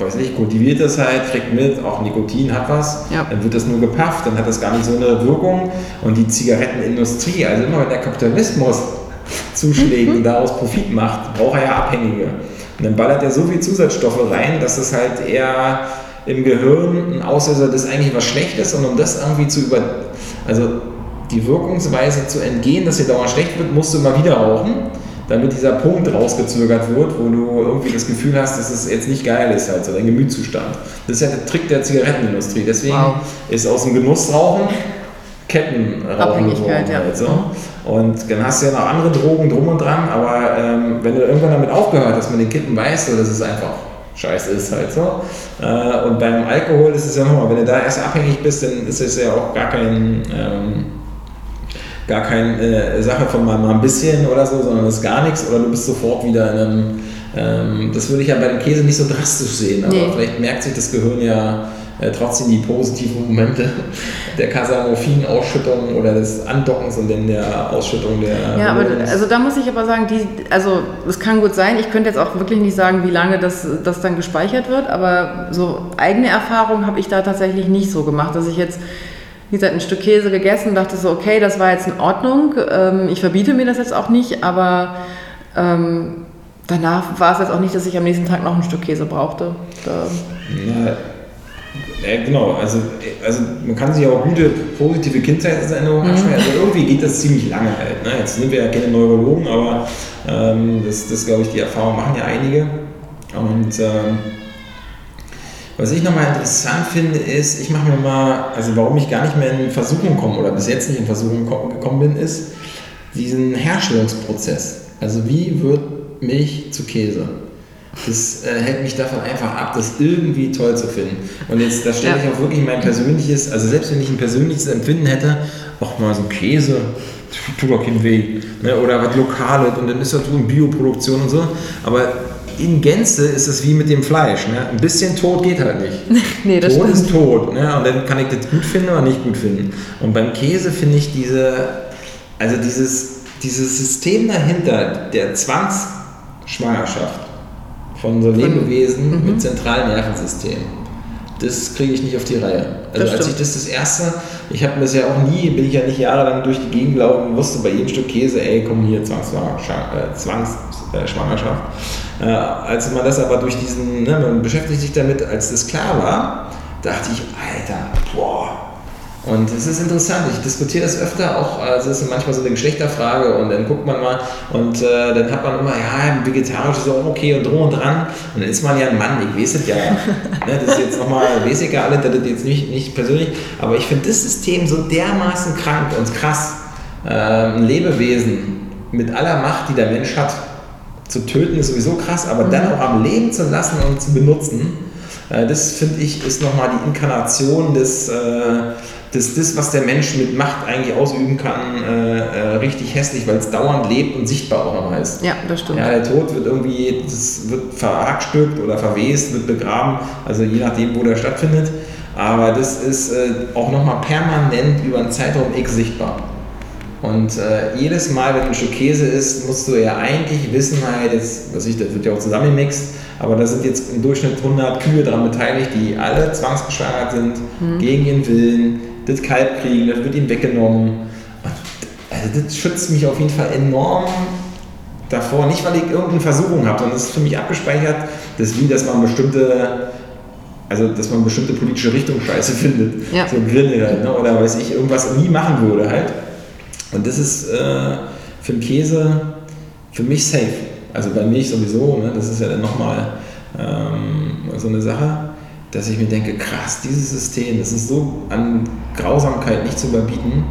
weiß nicht, kultiviert das halt, kriegt mit, auch Nikotin hat was, ja. dann wird das nur gepafft, dann hat das gar nicht so eine Wirkung. Und die Zigarettenindustrie, also immer wenn der Kapitalismus zuschlägt mhm. und daraus Profit macht, braucht er ja Abhängige. Und dann ballert er so viel Zusatzstoffe rein, dass es halt eher im Gehirn ein Auslöser des eigentlich was Schlechtes und um das irgendwie zu über, also die Wirkungsweise zu entgehen, dass dir dauernd schlecht wird, musst du immer wieder rauchen damit dieser Punkt rausgezögert wird, wo du irgendwie das Gefühl hast, dass es jetzt nicht geil ist, halt so dein Gemütszustand. Das ist ja der Trick der Zigarettenindustrie. Deswegen wow. ist aus dem Genussrauchen Kettenrauchen geworden. Ja. Halt so. Und dann hast du ja noch andere Drogen drum und dran, aber ähm, wenn du irgendwann damit aufgehört hast mit den Kippen, weißt du, dass es einfach scheiße ist halt so. Äh, und beim Alkohol ist es ja nochmal, wenn du da erst abhängig bist, dann ist es ja auch gar kein... Ähm, gar keine äh, Sache von mal, mal ein bisschen oder so, sondern das ist gar nichts oder du bist sofort wieder in einem, ähm, das würde ich ja bei dem Käse nicht so drastisch sehen, aber nee. vielleicht merkt sich das Gehirn ja äh, trotzdem die positiven Momente der Casamorphin-Ausschüttung oder des Andockens und dann der Ausschüttung der. Ja, aber also da muss ich aber sagen, die, also es kann gut sein, ich könnte jetzt auch wirklich nicht sagen, wie lange das, das dann gespeichert wird, aber so eigene Erfahrungen habe ich da tatsächlich nicht so gemacht, dass ich jetzt wie gesagt, ein Stück Käse gegessen, dachte so, okay, das war jetzt in Ordnung. Ähm, ich verbiete mir das jetzt auch nicht, aber ähm, danach war es jetzt auch nicht, dass ich am nächsten Tag noch ein Stück Käse brauchte. Da ja, ja, genau, also, also man kann sich auch gute positive Kindheitserinnerungen mhm. anschauen. Also irgendwie geht das ziemlich lange halt. Ne? Jetzt sind wir ja keine Neurologen, aber ähm, das, das glaube ich, die Erfahrung machen ja einige. Und ähm, was ich nochmal interessant finde, ist, ich mache mir mal, also warum ich gar nicht mehr in Versuchung komme oder bis jetzt nicht in Versuchung gekommen bin, ist diesen Herstellungsprozess. Also wie wird Milch zu Käse? Das äh, hält mich davon einfach ab, das irgendwie toll zu finden. Und jetzt, da stelle ja. ich auch wirklich mein persönliches, also selbst wenn ich ein persönliches Empfinden hätte, auch mal so Käse, tut doch keinen weh. Ne? Oder was Lokales und dann ist das so eine Bioproduktion und so. Aber in Gänze ist es wie mit dem Fleisch. Ne? Ein bisschen tot geht halt nicht. nee, das tot stimmt. ist tot. Ne? Und dann kann ich das gut finden oder nicht gut finden. Und beim Käse finde ich diese, also dieses, dieses System dahinter, der Zwangsschwangerschaft von so Lebewesen mhm. mit zentralen Nervensystem, das kriege ich nicht auf die Reihe. Also als ich das das erste, ich habe das ja auch nie, bin ich ja nicht jahrelang durch die Gegend gelaufen und wusste bei jedem Stück Käse, ey, komm hier, Zwangsschwangerschaft. Äh, Zwangsschwangerschaft. Äh, als man das aber durch diesen, ne, man beschäftigt sich damit, als das klar war, dachte ich, Alter, boah. Und es ist interessant, ich diskutiere das öfter, auch also es ist manchmal so eine Geschlechterfrage und dann guckt man mal und äh, dann hat man immer, ja, vegetarisch ist auch okay und drum und dran. Und dann ist man ja ein Mann, ich weiß es ja, ne, das ist jetzt nochmal, weiß ich ja alle, das jetzt nicht, nicht persönlich, aber ich finde das System so dermaßen krank und krass, äh, ein Lebewesen mit aller Macht, die der Mensch hat, zu töten ist sowieso krass, aber mhm. dann auch am Leben zu lassen und zu benutzen, äh, das finde ich ist nochmal die Inkarnation des, des, des, was der Mensch mit Macht eigentlich ausüben kann, äh, äh richtig hässlich, weil es dauernd lebt und sichtbar auch nochmal ist. Ja, das stimmt. Ja, der Tod wird irgendwie, das wird verhackstückt oder verwest, wird begraben, also je nachdem, wo der stattfindet. Aber das ist äh, auch nochmal permanent über einen Zeitraum X sichtbar. Und äh, jedes Mal, wenn ein Stück Käse ist, musst du ja eigentlich wissen, halt, jetzt, was ich, das wird ja auch zusammengemixt, aber da sind jetzt im Durchschnitt 100 Kühe daran beteiligt, die alle zwangsgeschwangert sind, mhm. gegen ihren Willen, das Kalb kriegen, das wird ihnen weggenommen. Also das schützt mich auf jeden Fall enorm davor, nicht weil ich irgendeine Versuchung habe, sondern das ist für mich abgespeichert, das wie, dass man bestimmte also dass man bestimmte politische Richtung scheiße findet. Ja. So Grille halt, ne? oder weiß ich, irgendwas nie machen würde halt. Und das ist äh, für den Käse für mich safe. Also bei Milch sowieso, ne? das ist ja dann nochmal ähm, so eine Sache, dass ich mir denke, krass, dieses System, das ist so an Grausamkeit nicht zu überbieten.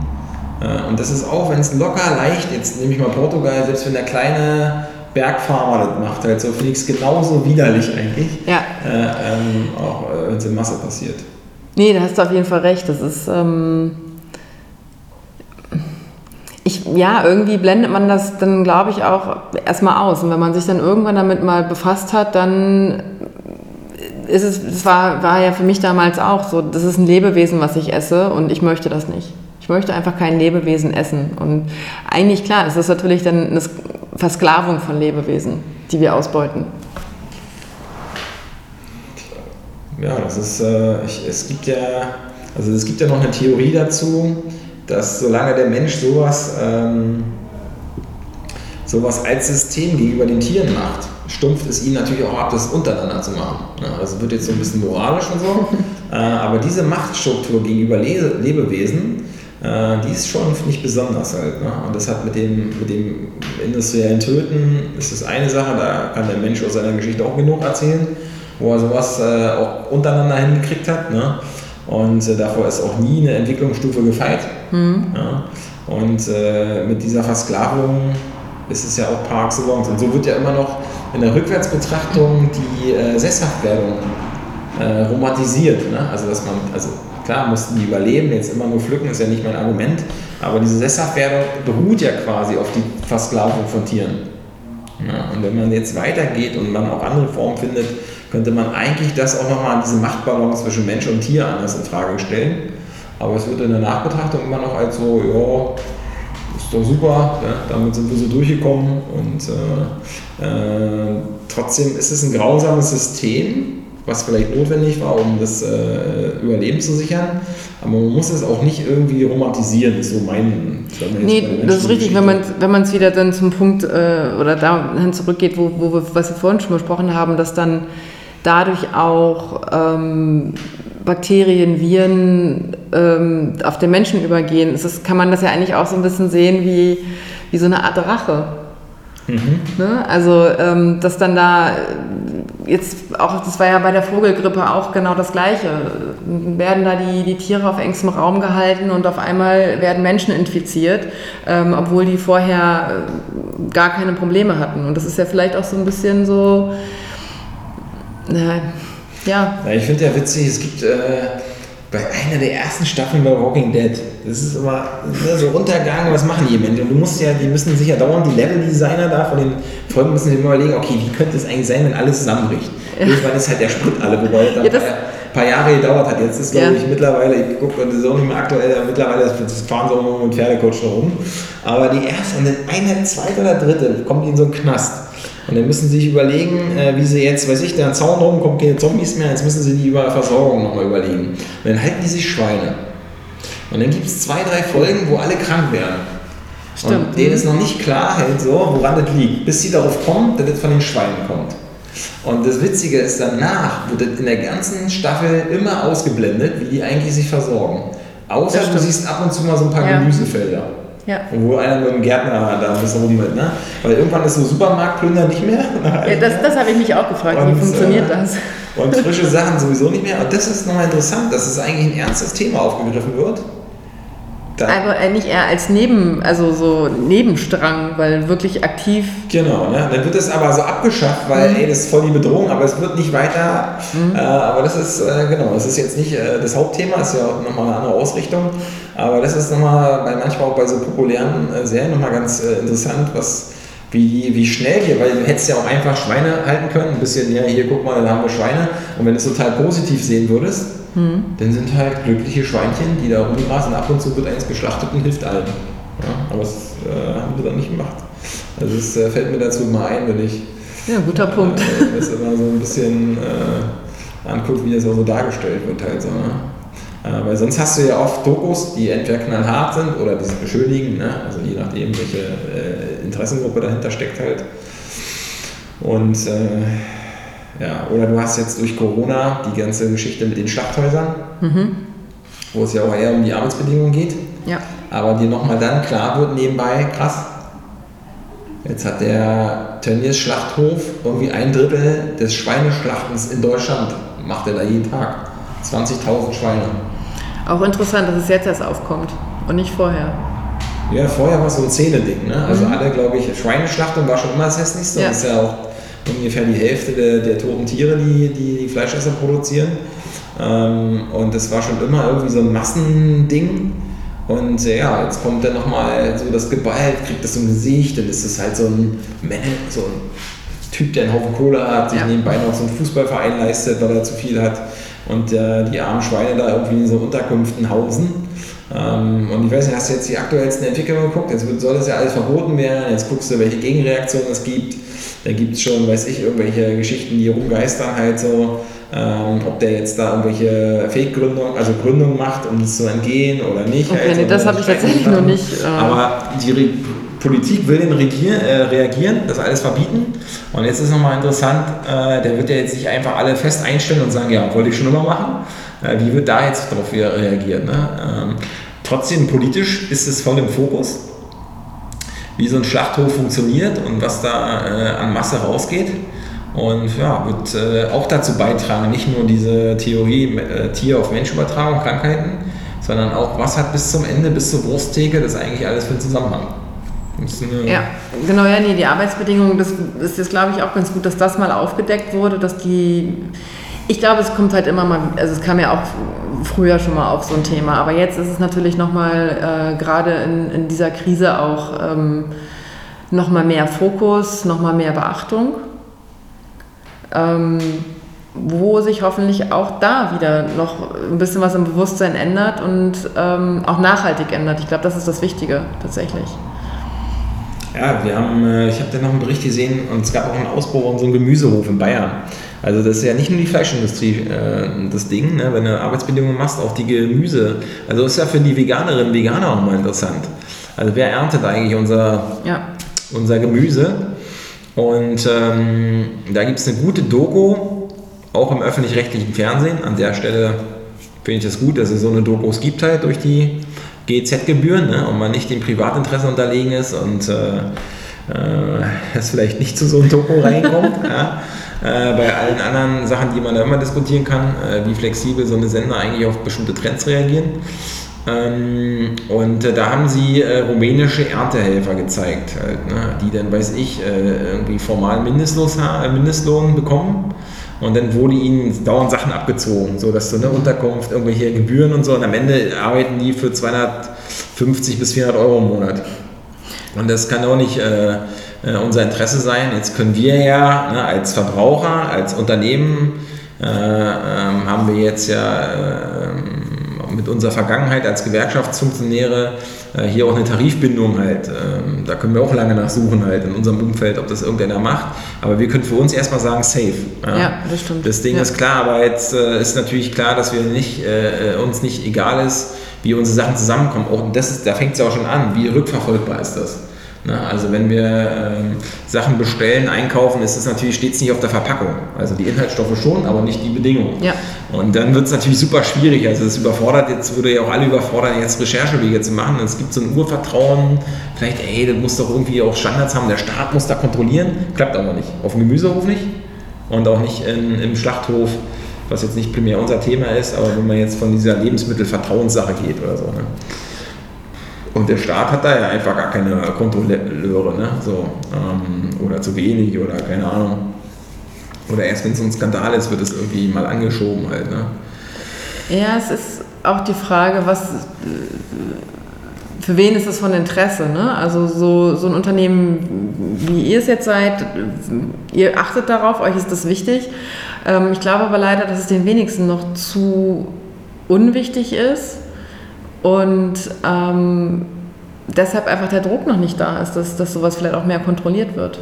Äh, und das ist auch, wenn es locker leicht, jetzt nehme ich mal Portugal, selbst wenn der kleine Bergfarmer das macht, halt so finde ich es genauso widerlich eigentlich, ja. äh, ähm, auch äh, wenn es in Masse passiert. Nee, da hast du auf jeden Fall recht. Das ist. Ähm ich, ja, irgendwie blendet man das dann, glaube ich, auch erstmal aus. Und wenn man sich dann irgendwann damit mal befasst hat, dann ist es, das war, war ja für mich damals auch so, das ist ein Lebewesen, was ich esse und ich möchte das nicht. Ich möchte einfach kein Lebewesen essen. Und eigentlich klar, es ist natürlich dann eine Versklavung von Lebewesen, die wir ausbeuten. Ja, das ist, äh, ich, es gibt ja, also es gibt ja noch eine Theorie dazu, dass solange der Mensch sowas, ähm, sowas als System gegenüber den Tieren macht, stumpft es ihn natürlich auch ab, das untereinander zu machen. Ja, also wird jetzt so ein bisschen moralisch und so, äh, aber diese Machtstruktur gegenüber Le Lebewesen, äh, die ist schon, finde ich, besonders halt. Ne? Und das hat mit dem, mit dem industriellen Töten, ist das eine Sache, da kann der Mensch aus seiner Geschichte auch genug erzählen, wo er sowas äh, auch untereinander hingekriegt hat. Ne? Und davor ist auch nie eine Entwicklungsstufe gefeit. Mhm. Ja? Und mit dieser Versklavung ist es ja auch par excellence. Und so wird ja immer noch in der Rückwärtsbetrachtung die äh, Sesshaftwerdung äh, romantisiert. Ne? Also, dass man, also klar mussten die überleben, jetzt immer nur pflücken ist ja nicht mein Argument, aber diese Sesshaftwerdung beruht ja quasi auf die Versklavung von Tieren. Ja, und wenn man jetzt weitergeht und man auch andere Formen findet, könnte man eigentlich das auch nochmal an diese Machtbalance zwischen Mensch und Tier anders in Frage stellen. Aber es wird in der Nachbetrachtung immer noch als so, ja, doch super, ja, damit sind wir so durchgekommen und äh, äh, trotzdem ist es ein grausames System, was vielleicht notwendig war, um das äh, Überleben zu sichern. Aber man muss es auch nicht irgendwie romantisieren, ist so mein. Nee, das ist richtig, wenn man wenn es wieder dann zum Punkt äh, oder dahin zurückgeht, wo, wo wir, was wir vorhin schon besprochen haben, dass dann dadurch auch ähm, Bakterien, Viren ähm, auf den Menschen übergehen, ist, kann man das ja eigentlich auch so ein bisschen sehen wie, wie so eine Art Rache. Mhm. Ne? Also, ähm, dass dann da jetzt auch, das war ja bei der Vogelgrippe auch genau das Gleiche. Werden da die, die Tiere auf engstem Raum gehalten und auf einmal werden Menschen infiziert, ähm, obwohl die vorher äh, gar keine Probleme hatten. Und das ist ja vielleicht auch so ein bisschen so na, ja. Ich finde ja witzig, es gibt äh, bei einer der ersten Staffeln bei Walking Dead, das ist immer ne, so Untergang, was machen die Menschen? Und du musst ja, die müssen sich ja dauernd, die Level-Designer da von den Folgen müssen sich immer überlegen, okay, wie könnte es eigentlich sein, wenn alles zusammenbricht? Ja. Irgendwann ist halt der Sprit alle, dann ja, ein paar Jahre gedauert hat. Jetzt ist, glaube ja. ich, mittlerweile, ich gucke, das ist auch nicht mehr aktuell, mittlerweile fahren sie auch mit Pferdecoach rum. Aber die erste, und dann eine, zweite oder dritte, kommt die in so einen Knast. Und dann müssen sie sich überlegen, äh, wie sie jetzt, weiß ich, ein Zaun rum, kommen keine Zombies mehr, jetzt müssen sie die über Versorgung nochmal überlegen. Und dann halten die sich Schweine. Und dann gibt es zwei, drei Folgen, wo alle krank werden. Stimmt. Und denen ist noch nicht klar, halt so, woran das liegt, bis sie darauf kommen, dass das von den Schweinen kommt. Und das Witzige ist, danach wird das in der ganzen Staffel immer ausgeblendet, wie die eigentlich sich versorgen. Außer du siehst ab und zu mal so ein paar ja. Gemüsefelder. Ja. Wo einer mit dem Gärtner da ein bisschen rummet, ne? Weil irgendwann ist so Supermarktplünder nicht mehr. Ja, das, das habe ich mich auch gefragt, und, wie funktioniert äh, das? Und frische Sachen sowieso nicht mehr. Und das ist nochmal interessant, dass es eigentlich ein ernstes Thema aufgegriffen wird. Aber äh, nicht eher als Neben, also so Nebenstrang, weil wirklich aktiv. Genau, ne? dann wird es aber so abgeschafft, weil mhm. ey, das ist voll die Bedrohung, aber es wird nicht weiter. Mhm. Äh, aber das ist, äh, genau, das ist jetzt nicht äh, das Hauptthema, ist ja auch nochmal eine andere Ausrichtung. Aber das ist nochmal bei manchmal auch bei so populären äh, Serien nochmal ganz äh, interessant, was wie, wie schnell wir, weil du hättest ja auch einfach Schweine halten können, ein bisschen, ja, hier guck mal, da haben wir Schweine. Und wenn du es total positiv sehen würdest, hm. dann sind halt glückliche Schweinchen, die da rumgrasen, ab und zu wird eins geschlachtet und hilft allen. Ja, aber das äh, haben wir dann nicht gemacht. Also es äh, fällt mir dazu mal ein, wenn ich ja, guter Punkt. Äh, das immer so ein bisschen äh, anguckt, wie das auch so dargestellt wird halt so. Ne? Äh, weil sonst hast du ja oft Dokus, die entweder knallhart sind oder die sich beschönigen, ne? also je nachdem, welche äh, Interessengruppe dahinter steckt halt. Und äh, ja, oder du hast jetzt durch Corona die ganze Geschichte mit den Schlachthäusern, mhm. wo es ja auch eher um die Arbeitsbedingungen geht. Ja. Aber dir nochmal dann klar wird nebenbei, krass, jetzt hat der Tönnies Schlachthof irgendwie ein Drittel des Schweineschlachtens in Deutschland, macht er da jeden Tag. 20.000 Schweine. Auch interessant, dass es jetzt erst aufkommt und nicht vorher. Ja, vorher war es so ein Zähne-Ding. Ne? Also mhm. alle, glaube ich, Schweineschlachtung war schon immer das hässlichste. Ja. Das ist ja auch ungefähr die Hälfte der, der toten Tiere, die, die die Fleischesser produzieren. Ähm, und das war schon immer irgendwie so ein Massending. Und äh, ja, jetzt kommt dann nochmal so das Gewalt, kriegt das im Gesicht, dann ist es halt so ein, so ein Typ, der einen Haufen Kohle hat, sich ja. nebenbei noch so einen Fußballverein leistet, weil er zu viel hat und äh, die armen Schweine da irgendwie in so Unterkünften hausen. Ähm, und ich weiß nicht, hast du jetzt die aktuellsten Entwicklungen geguckt? Jetzt soll das ja alles verboten werden, jetzt guckst du, welche Gegenreaktionen es gibt. Da gibt es schon, weiß ich, irgendwelche Geschichten, die rumgeistern halt so. Ähm, ob der jetzt da irgendwelche Fake-Gründungen, also Gründungen macht, um das zu entgehen oder nicht. Okay, halt, nee, das habe ich tatsächlich noch nicht. Äh Aber die Re Politik will den Regier, äh, reagieren, das alles verbieten. Und jetzt ist nochmal interessant, äh, der wird ja jetzt nicht einfach alle fest einstellen und sagen, ja, wollte ich schon immer machen. Äh, wie wird da jetzt darauf reagiert? Ne? Ähm, trotzdem politisch ist es voll im Fokus, wie so ein Schlachthof funktioniert und was da äh, an Masse rausgeht. Und ja, wird äh, auch dazu beitragen, nicht nur diese Theorie Tier auf Menschübertragung, Krankheiten, sondern auch, was hat bis zum Ende, bis zur Wursttheke, das eigentlich alles für einen Zusammenhang. Ja, genau, ja, nee, die Arbeitsbedingungen, das ist jetzt, glaube ich, auch ganz gut, dass das mal aufgedeckt wurde, dass die, ich glaube, es kommt halt immer mal, also es kam ja auch früher schon mal auf so ein Thema, aber jetzt ist es natürlich nochmal, äh, gerade in, in dieser Krise auch ähm, nochmal mehr Fokus, nochmal mehr Beachtung ähm, wo sich hoffentlich auch da wieder noch ein bisschen was im Bewusstsein ändert und ähm, auch nachhaltig ändert. Ich glaube, das ist das Wichtige tatsächlich. Ja, wir haben, äh, ich habe da noch einen Bericht gesehen und es gab auch einen Ausbau von so einem Gemüsehof in Bayern. Also das ist ja nicht nur die Fleischindustrie äh, das Ding, ne? wenn du Arbeitsbedingungen machst, auch die Gemüse. Also ist ja für die Veganerinnen und Veganer auch mal interessant. Also wer erntet eigentlich unser, ja. unser Gemüse? Und ähm, da gibt es eine gute Doku, auch im öffentlich-rechtlichen Fernsehen. An der Stelle finde ich das gut, dass es so eine Dokus gibt halt durch die GZ-Gebühren ne, und man nicht dem Privatinteresse unterlegen ist und äh, äh, es vielleicht nicht zu so einem Doku reinkommt. ja. äh, bei allen anderen Sachen, die man da immer diskutieren kann, äh, wie flexibel so eine Sender eigentlich auf bestimmte Trends reagieren. Ähm, und äh, da haben sie äh, rumänische Erntehelfer gezeigt, halt, ne, die dann, weiß ich, äh, irgendwie formal Mindestlos, Mindestlohn bekommen. Und dann wurde ihnen dauernd Sachen abgezogen, so dass so eine Unterkunft, irgendwelche Gebühren und so. Und am Ende arbeiten die für 250 bis 400 Euro im Monat. Und das kann auch nicht äh, äh, unser Interesse sein. Jetzt können wir ja ne, als Verbraucher, als Unternehmen, äh, ähm, haben wir jetzt ja ähm, mit unserer Vergangenheit als Gewerkschaftsfunktionäre äh, hier auch eine Tarifbindung halt. Ähm, da können wir auch lange nachsuchen halt in unserem Umfeld, ob das irgendeiner macht. Aber wir können für uns erstmal sagen, safe. Ja, ja das stimmt. Das Ding ja. ist klar, aber jetzt äh, ist natürlich klar, dass wir nicht, äh, uns nicht egal ist, wie unsere Sachen zusammenkommen. Auch das ist, da fängt es ja auch schon an. Wie rückverfolgbar ist das? Ne? Also wenn wir ähm, Sachen bestellen, einkaufen, ist es natürlich stets nicht auf der Verpackung. Also die Inhaltsstoffe schon, aber nicht die Bedingungen. Ja. Und dann wird es natürlich super schwierig. Also es überfordert, jetzt würde ja auch alle überfordern, jetzt Recherchewege zu machen. Es gibt so ein Urvertrauen, vielleicht, ey, das muss doch irgendwie auch Standards haben, der Staat muss da kontrollieren. Klappt aber nicht. Auf dem Gemüsehof nicht und auch nicht in, im Schlachthof, was jetzt nicht primär unser Thema ist, aber wenn man jetzt von dieser Lebensmittelvertrauenssache geht oder so. Ne? Und der Staat hat da ja einfach gar keine Kontrolleure, ne? so, ähm, oder zu wenig oder keine Ahnung. Oder erst wenn es so ein Skandal ist, wird es irgendwie mal angeschoben halt. Ne? Ja, es ist auch die Frage, was für wen ist das von Interesse? Ne? Also so, so ein Unternehmen, wie ihr es jetzt seid, ihr achtet darauf, euch ist das wichtig. Ähm, ich glaube aber leider, dass es den wenigsten noch zu unwichtig ist und ähm, deshalb einfach der Druck noch nicht da ist, dass, dass sowas vielleicht auch mehr kontrolliert wird.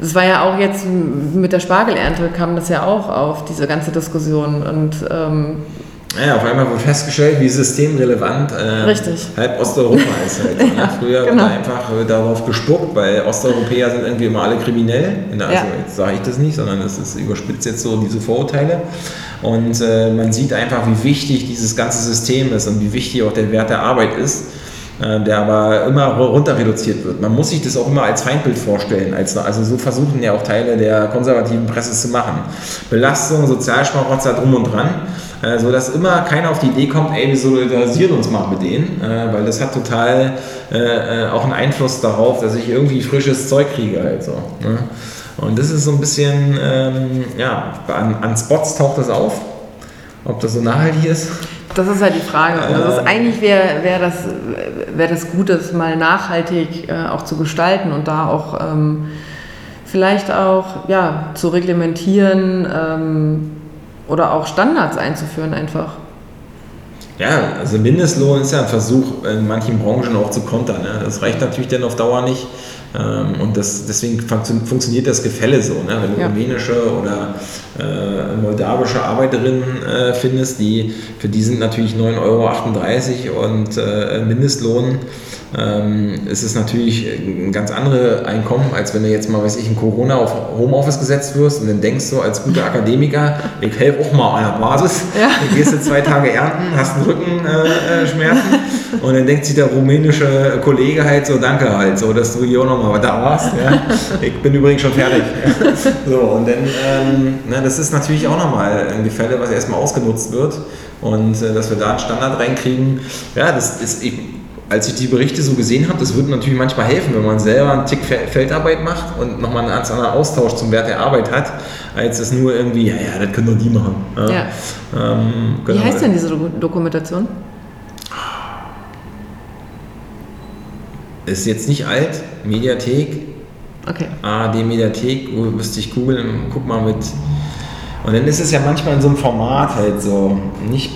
Das war ja auch jetzt mit der Spargelernte kam das ja auch auf, diese ganze Diskussion. Und ähm, ja, auf einmal wurde festgestellt, wie systemrelevant äh, halb Osteuropa ist. Halt. ja, Früher genau. wurde einfach darauf gespuckt, weil Osteuropäer sind irgendwie immer alle kriminell. Also ja. jetzt sage ich das nicht, sondern es ist überspitzt jetzt so diese Vorurteile. Und äh, man sieht einfach, wie wichtig dieses ganze System ist und wie wichtig auch der Wert der Arbeit ist äh, der aber immer runter reduziert wird. Man muss sich das auch immer als Feindbild vorstellen. Als, also so versuchen ja auch Teile der konservativen Presse zu machen. Belastung, Sozialschmarotzer drum und dran, äh, sodass immer keiner auf die Idee kommt, ey, wir solidarisieren uns mal mit denen, äh, weil das hat total äh, auch einen Einfluss darauf, dass ich irgendwie frisches Zeug kriege. Also, ne? Und das ist so ein bisschen, ähm, ja, an, an Spots taucht das auf. Ob das so nachhaltig ist? Das ist halt die Frage. Ist ähm. eigentlich wäre wär das, wär das gut, das mal nachhaltig äh, auch zu gestalten und da auch ähm, vielleicht auch ja, zu reglementieren ähm, oder auch Standards einzuführen einfach. Ja, also Mindestlohn ist ja ein Versuch, in manchen Branchen auch zu kontern. Ne? Das reicht natürlich dann auf Dauer nicht. Ähm, und das, deswegen funktioniert das Gefälle so. Ne? Wenn du ja. rumänische oder äh, moldawische Arbeiterinnen äh, findest, die, für die sind natürlich 9,38 Euro und äh, Mindestlohn ähm, es ist natürlich ein ganz anderes Einkommen, als wenn du jetzt mal, weiß ich, in Corona auf Homeoffice gesetzt wirst und dann denkst du als guter Akademiker, ich helfe auch mal an der Basis. Ja. Dann gehst du zwei Tage ernten, hast einen Rückenschmerzen äh, und dann denkt sich der rumänische Kollege halt so, danke halt, so, dass du hier auch nochmal da warst. Ja. Ich bin übrigens schon fertig. So, und dann, ähm, na, das ist natürlich auch nochmal ein Gefälle, was erstmal ausgenutzt wird und äh, dass wir da einen Standard reinkriegen. Ja, das ist eben als ich die Berichte so gesehen habe, das würde natürlich manchmal helfen, wenn man selber einen Tick Feldarbeit macht und nochmal einen ganz anderen Austausch zum Wert der Arbeit hat, als es nur irgendwie, ja, ja, das können doch die machen. Ja. Ja. Ähm, genau. Wie heißt denn diese Dokumentation? Ist jetzt nicht alt, Mediathek. Okay. ARD Mediathek, müsste ich googeln, guck mal mit. Und dann ist es ja manchmal in so einem Format halt so, nicht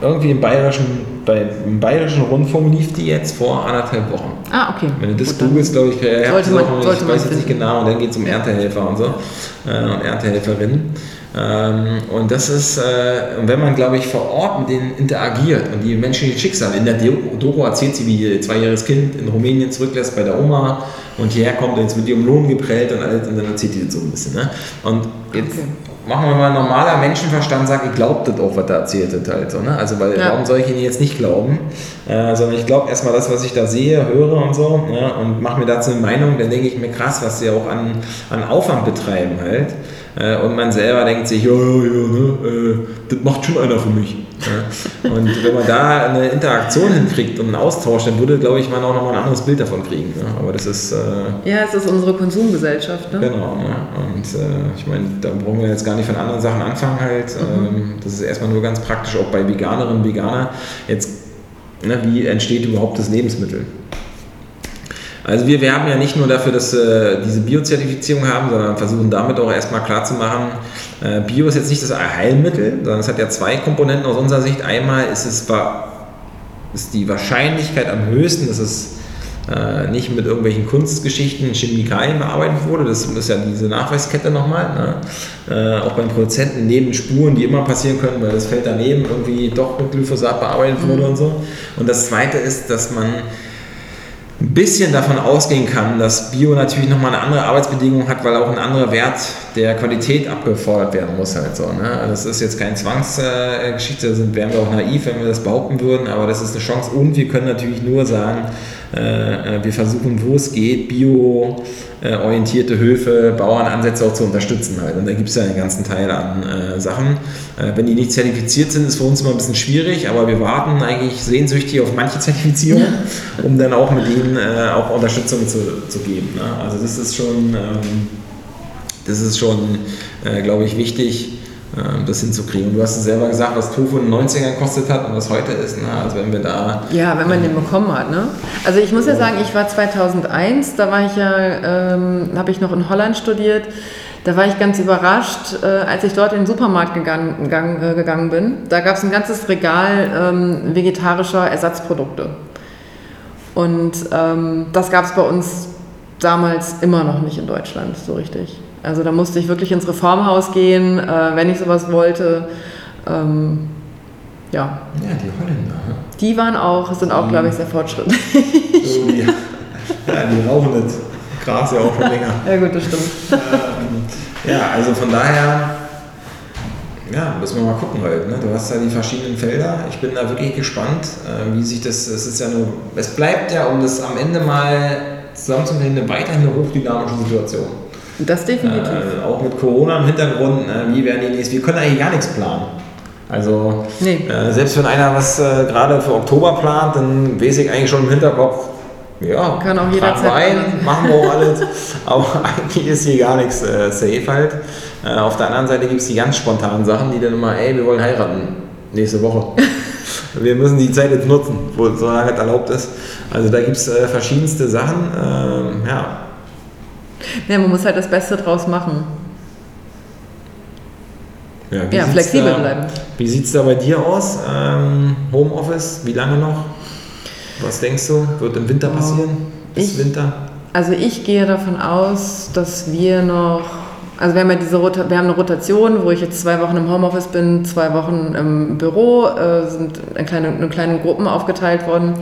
irgendwie im bayerischen beim Bayerischen Rundfunk lief die jetzt vor anderthalb Wochen. Ah, okay. Wenn du das Gut, googelst, glaube ich, ja, sollte man, auch, sollte ich weiß jetzt nicht genau, und dann geht es um Erntehelfer und so äh, und Erntehelferinnen. Ähm, und das ist, äh, wenn man, glaube ich, vor Ort mit denen interagiert und die menschlichen Schicksale, in der Doku erzählt sie, wie ihr zweijähriges Kind in Rumänien zurücklässt bei der Oma und hierher kommt und jetzt die um Lohn geprellt und alles und dann erzählt die das so ein bisschen. Ne? Und jetzt okay machen wir mal normaler Menschenverstand sagt, ich glaube das auch, was da erzählt wird halt so, ne? Also weil ja. warum soll ich Ihnen jetzt nicht glauben? Äh, sondern ich glaube erstmal das, was ich da sehe, höre und so, ne? und mache mir dazu eine Meinung, dann denke ich mir krass, was sie auch an, an Aufwand betreiben halt. Äh, und man selber denkt sich, ja, ja, ja, ne, äh, das macht schon einer für mich. Ja. Und wenn man da eine Interaktion hinkriegt und einen Austausch, dann würde, glaube ich, man auch nochmal ein anderes Bild davon kriegen. Ne? Aber das ist. Äh, ja, es ist unsere Konsumgesellschaft. Ne? Genau. Ne? Und äh, ich meine, da brauchen wir jetzt gar nicht von anderen Sachen anfangen halt. Mhm. Ähm, das ist erstmal nur ganz praktisch, auch bei Veganerinnen und Veganer. Jetzt, ne, wie entsteht überhaupt das Lebensmittel? Also wir werben ja nicht nur dafür, dass wir diese Bio-Zertifizierung haben, sondern versuchen damit auch erstmal klarzumachen, äh, Bio ist jetzt nicht das Heilmittel, sondern es hat ja zwei Komponenten aus unserer Sicht. Einmal ist es ist die Wahrscheinlichkeit am höchsten, dass es äh, nicht mit irgendwelchen Kunstgeschichten, Chemikalien bearbeitet wurde. Das ist ja diese Nachweiskette nochmal. Ne? Äh, auch beim Produzenten neben Spuren, die immer passieren können, weil das Feld daneben irgendwie doch mit Glyphosat bearbeitet wurde mhm. und so. Und das zweite ist, dass man ein bisschen davon ausgehen kann, dass Bio natürlich nochmal eine andere Arbeitsbedingung hat, weil auch ein anderer Wert der Qualität abgefordert werden muss halt so. Ne? Also das ist jetzt keine Zwangsgeschichte, äh, sind, wären wir auch naiv, wenn wir das behaupten würden, aber das ist eine Chance und wir können natürlich nur sagen, wir versuchen, wo es geht, bio äh, orientierte Höfe, Bauernansätze auch zu unterstützen halt. Und da gibt es ja einen ganzen Teil an äh, Sachen. Äh, wenn die nicht zertifiziert sind, ist für uns immer ein bisschen schwierig, aber wir warten eigentlich sehnsüchtig auf manche Zertifizierung, um dann auch mit denen äh, auch Unterstützung zu, zu geben. Ne? Also das ist schon, ähm, das ist schon, äh, glaube ich, wichtig das hinzukriegen. Und du hast es selber gesagt, was Tofu in den 90ern gekostet hat und was heute ist. Ne? Also wenn wir da... Ja, wenn man den bekommen hat. Ne? Also ich muss ja sagen, ich war 2001, da war ich ja, ähm, habe ich noch in Holland studiert. Da war ich ganz überrascht, äh, als ich dort in den Supermarkt gegangen, gang, äh, gegangen bin. Da gab es ein ganzes Regal ähm, vegetarischer Ersatzprodukte. Und ähm, das gab es bei uns damals immer noch nicht in Deutschland so richtig. Also da musste ich wirklich ins Reformhaus gehen, äh, wenn ich sowas wollte. Ähm, ja. Ja, die Holländer. Die waren auch, sind auch, glaube ich, sehr fortschrittlich. Oh, ja. ja, die rauchen das Gras ja auch schon länger. ja gut, das stimmt. Ähm, ja, also von daher, ja, müssen wir mal gucken halt. Ne? Du hast ja die verschiedenen Felder. Ich bin da wirklich gespannt, äh, wie sich das, es ist ja nur, es bleibt ja, um das am Ende mal zusammenzubringen, weiterhin eine hochdynamische Situation. Das definitiv. Äh, auch mit Corona im Hintergrund, äh, wie werden die nächsten, wir können eigentlich gar nichts planen. Also nee. äh, selbst wenn einer was äh, gerade für Oktober plant, dann weiß ich eigentlich schon im Hinterkopf, Ja, Kann auch jederzeit rein, machen wir auch alles. Aber eigentlich ist hier gar nichts äh, safe halt. Äh, auf der anderen Seite gibt es die ganz spontanen Sachen, die dann immer, ey, wir wollen heiraten. Nächste Woche. wir müssen die Zeit jetzt nutzen, wo solange es erlaubt ist. Also da gibt es äh, verschiedenste Sachen. Ähm, ja, Ja, man muss halt das Beste draus machen. Ja, Ja, flexibel da, bleiben. Wie sieht es da bei dir aus? Ähm, Homeoffice, wie lange noch? Was denkst du, wird im Winter passieren? Bis Ich- Winter? Also ich gehe davon aus, dass wir noch, also wir haben ja diese Rota wir haben eine Rotation, wo ich jetzt zwei Wochen im Homeoffice bin, zwei Wochen im Büro, äh, sind in kleine, in kleine Gruppen aufgeteilt worden.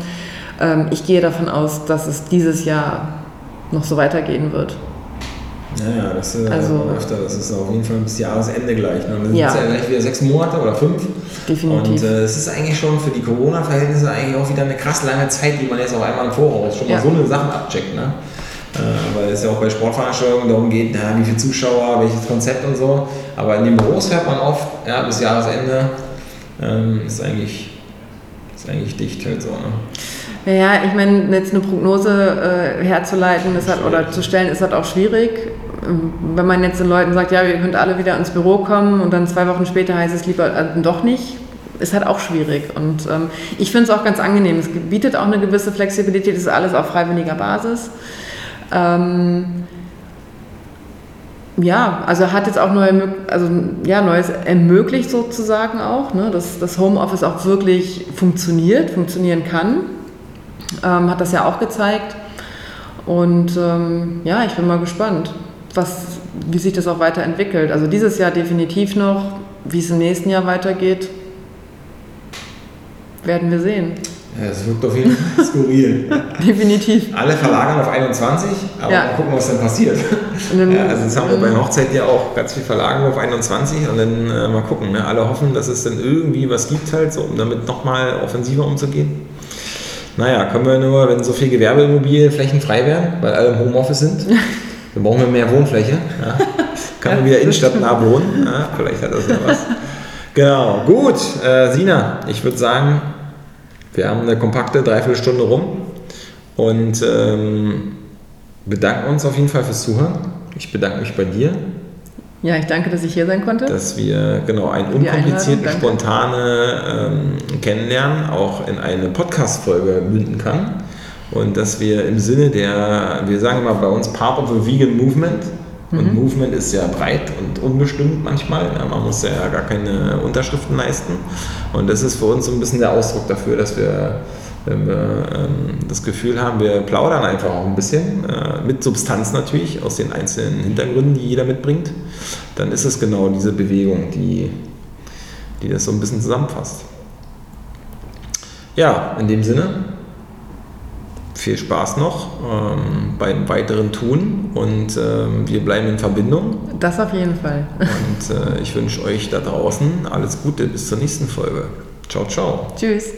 Ähm, ich gehe davon aus, dass es dieses Jahr noch so weitergehen wird. Naja, das ist Also- öfter. Das ist auf jeden Fall bis Jahresende gleich. Ne? Dann Ja. sind es ja gleich wieder sechs Monate oder fünf. Definitiv. Und äh, es ist eigentlich schon für die Corona-Verhältnisse eigentlich auch wieder eine krass lange Zeit, die man jetzt auf einmal im Voraus schon mal Ja. so eine Sachen abcheckt. Ne? Äh, weil es ja auch bei Sportveranstaltungen darum geht, na, wie viele Zuschauer, welches Konzept und so. Aber in den Büros hört man oft, ja, bis Jahresende ähm, ist, eigentlich, ist eigentlich dicht halt so. Ne? Ja, ich meine, jetzt eine Prognose äh, herzuleiten ist halt, oder zu stellen, ist halt auch schwierig. Wenn man jetzt den Leuten sagt, ja, ihr könnt alle wieder ins Büro kommen und dann zwei Wochen später heißt es lieber äh, doch nicht, ist halt auch schwierig. Und ähm, ich finde es auch ganz angenehm. Es bietet auch eine gewisse Flexibilität, es ist alles auf freiwilliger Basis. Ähm, ja, also hat jetzt auch neue, also, ja, Neues ermöglicht sozusagen auch, ne, dass das Homeoffice auch wirklich funktioniert, funktionieren kann ähm, hat das ja auch gezeigt. Und ähm, ja, ich bin mal gespannt, was, wie sich das auch weiterentwickelt. Also dieses Jahr definitiv noch, wie es im nächsten Jahr weitergeht, werden wir sehen. Ja, es wirkt auf jeden Fall skurril. Definitiv. Alle verlagern auf 21, aber Ja. mal gucken, was dann passiert. Dann- Ja, also das haben wir bei Hochzeit ja auch ganz viel Verlagen auf 21 und dann äh, mal gucken. Ne? Alle hoffen, dass es dann irgendwie was gibt halt, so, um damit nochmal offensiver umzugehen. Naja, können wir nur, wenn so viel Gewerbeimmobilienflächen frei werden, weil alle im Homeoffice sind, dann brauchen wir mehr Wohnfläche. Ja? Kann man wieder innenstadtnah wohnen. Ja? Vielleicht hat das ja was. Genau, gut. Äh, Sina, ich würde sagen, wir haben eine kompakte Dreiviertelstunde rum und ähm, bedanken uns auf jeden Fall fürs Zuhören. Ich bedanke mich bei dir, Ja, ich danke, dass ich hier sein konnte. dass wir genau ein Die Einladung, unkompliziertes, danke. spontane ähm, Kennenlernen auch in eine Podcast-Folge münden kann. Und dass wir im Sinne der, wir sagen immer bei uns Part of the Vegan Movement. Und Movement ist ja breit und unbestimmt manchmal. Ja, man muss ja gar keine Unterschriften leisten. Und das ist für uns so ein bisschen der Ausdruck dafür, dass wir, wenn wir ähm, das Gefühl haben, wir plaudern einfach auch ein bisschen, äh, mit Substanz natürlich, aus den einzelnen Hintergründen, die jeder mitbringt, dann ist es genau diese Bewegung, die, die das so ein bisschen zusammenfasst. Ja, in dem Sinne, viel Spaß noch ähm, beim weiteren Tun und ähm, wir bleiben in Verbindung. Das auf jeden Fall. Und äh, ich wünsche euch da draußen alles Gute bis zur nächsten Folge. Ciao, ciao. Tschüss.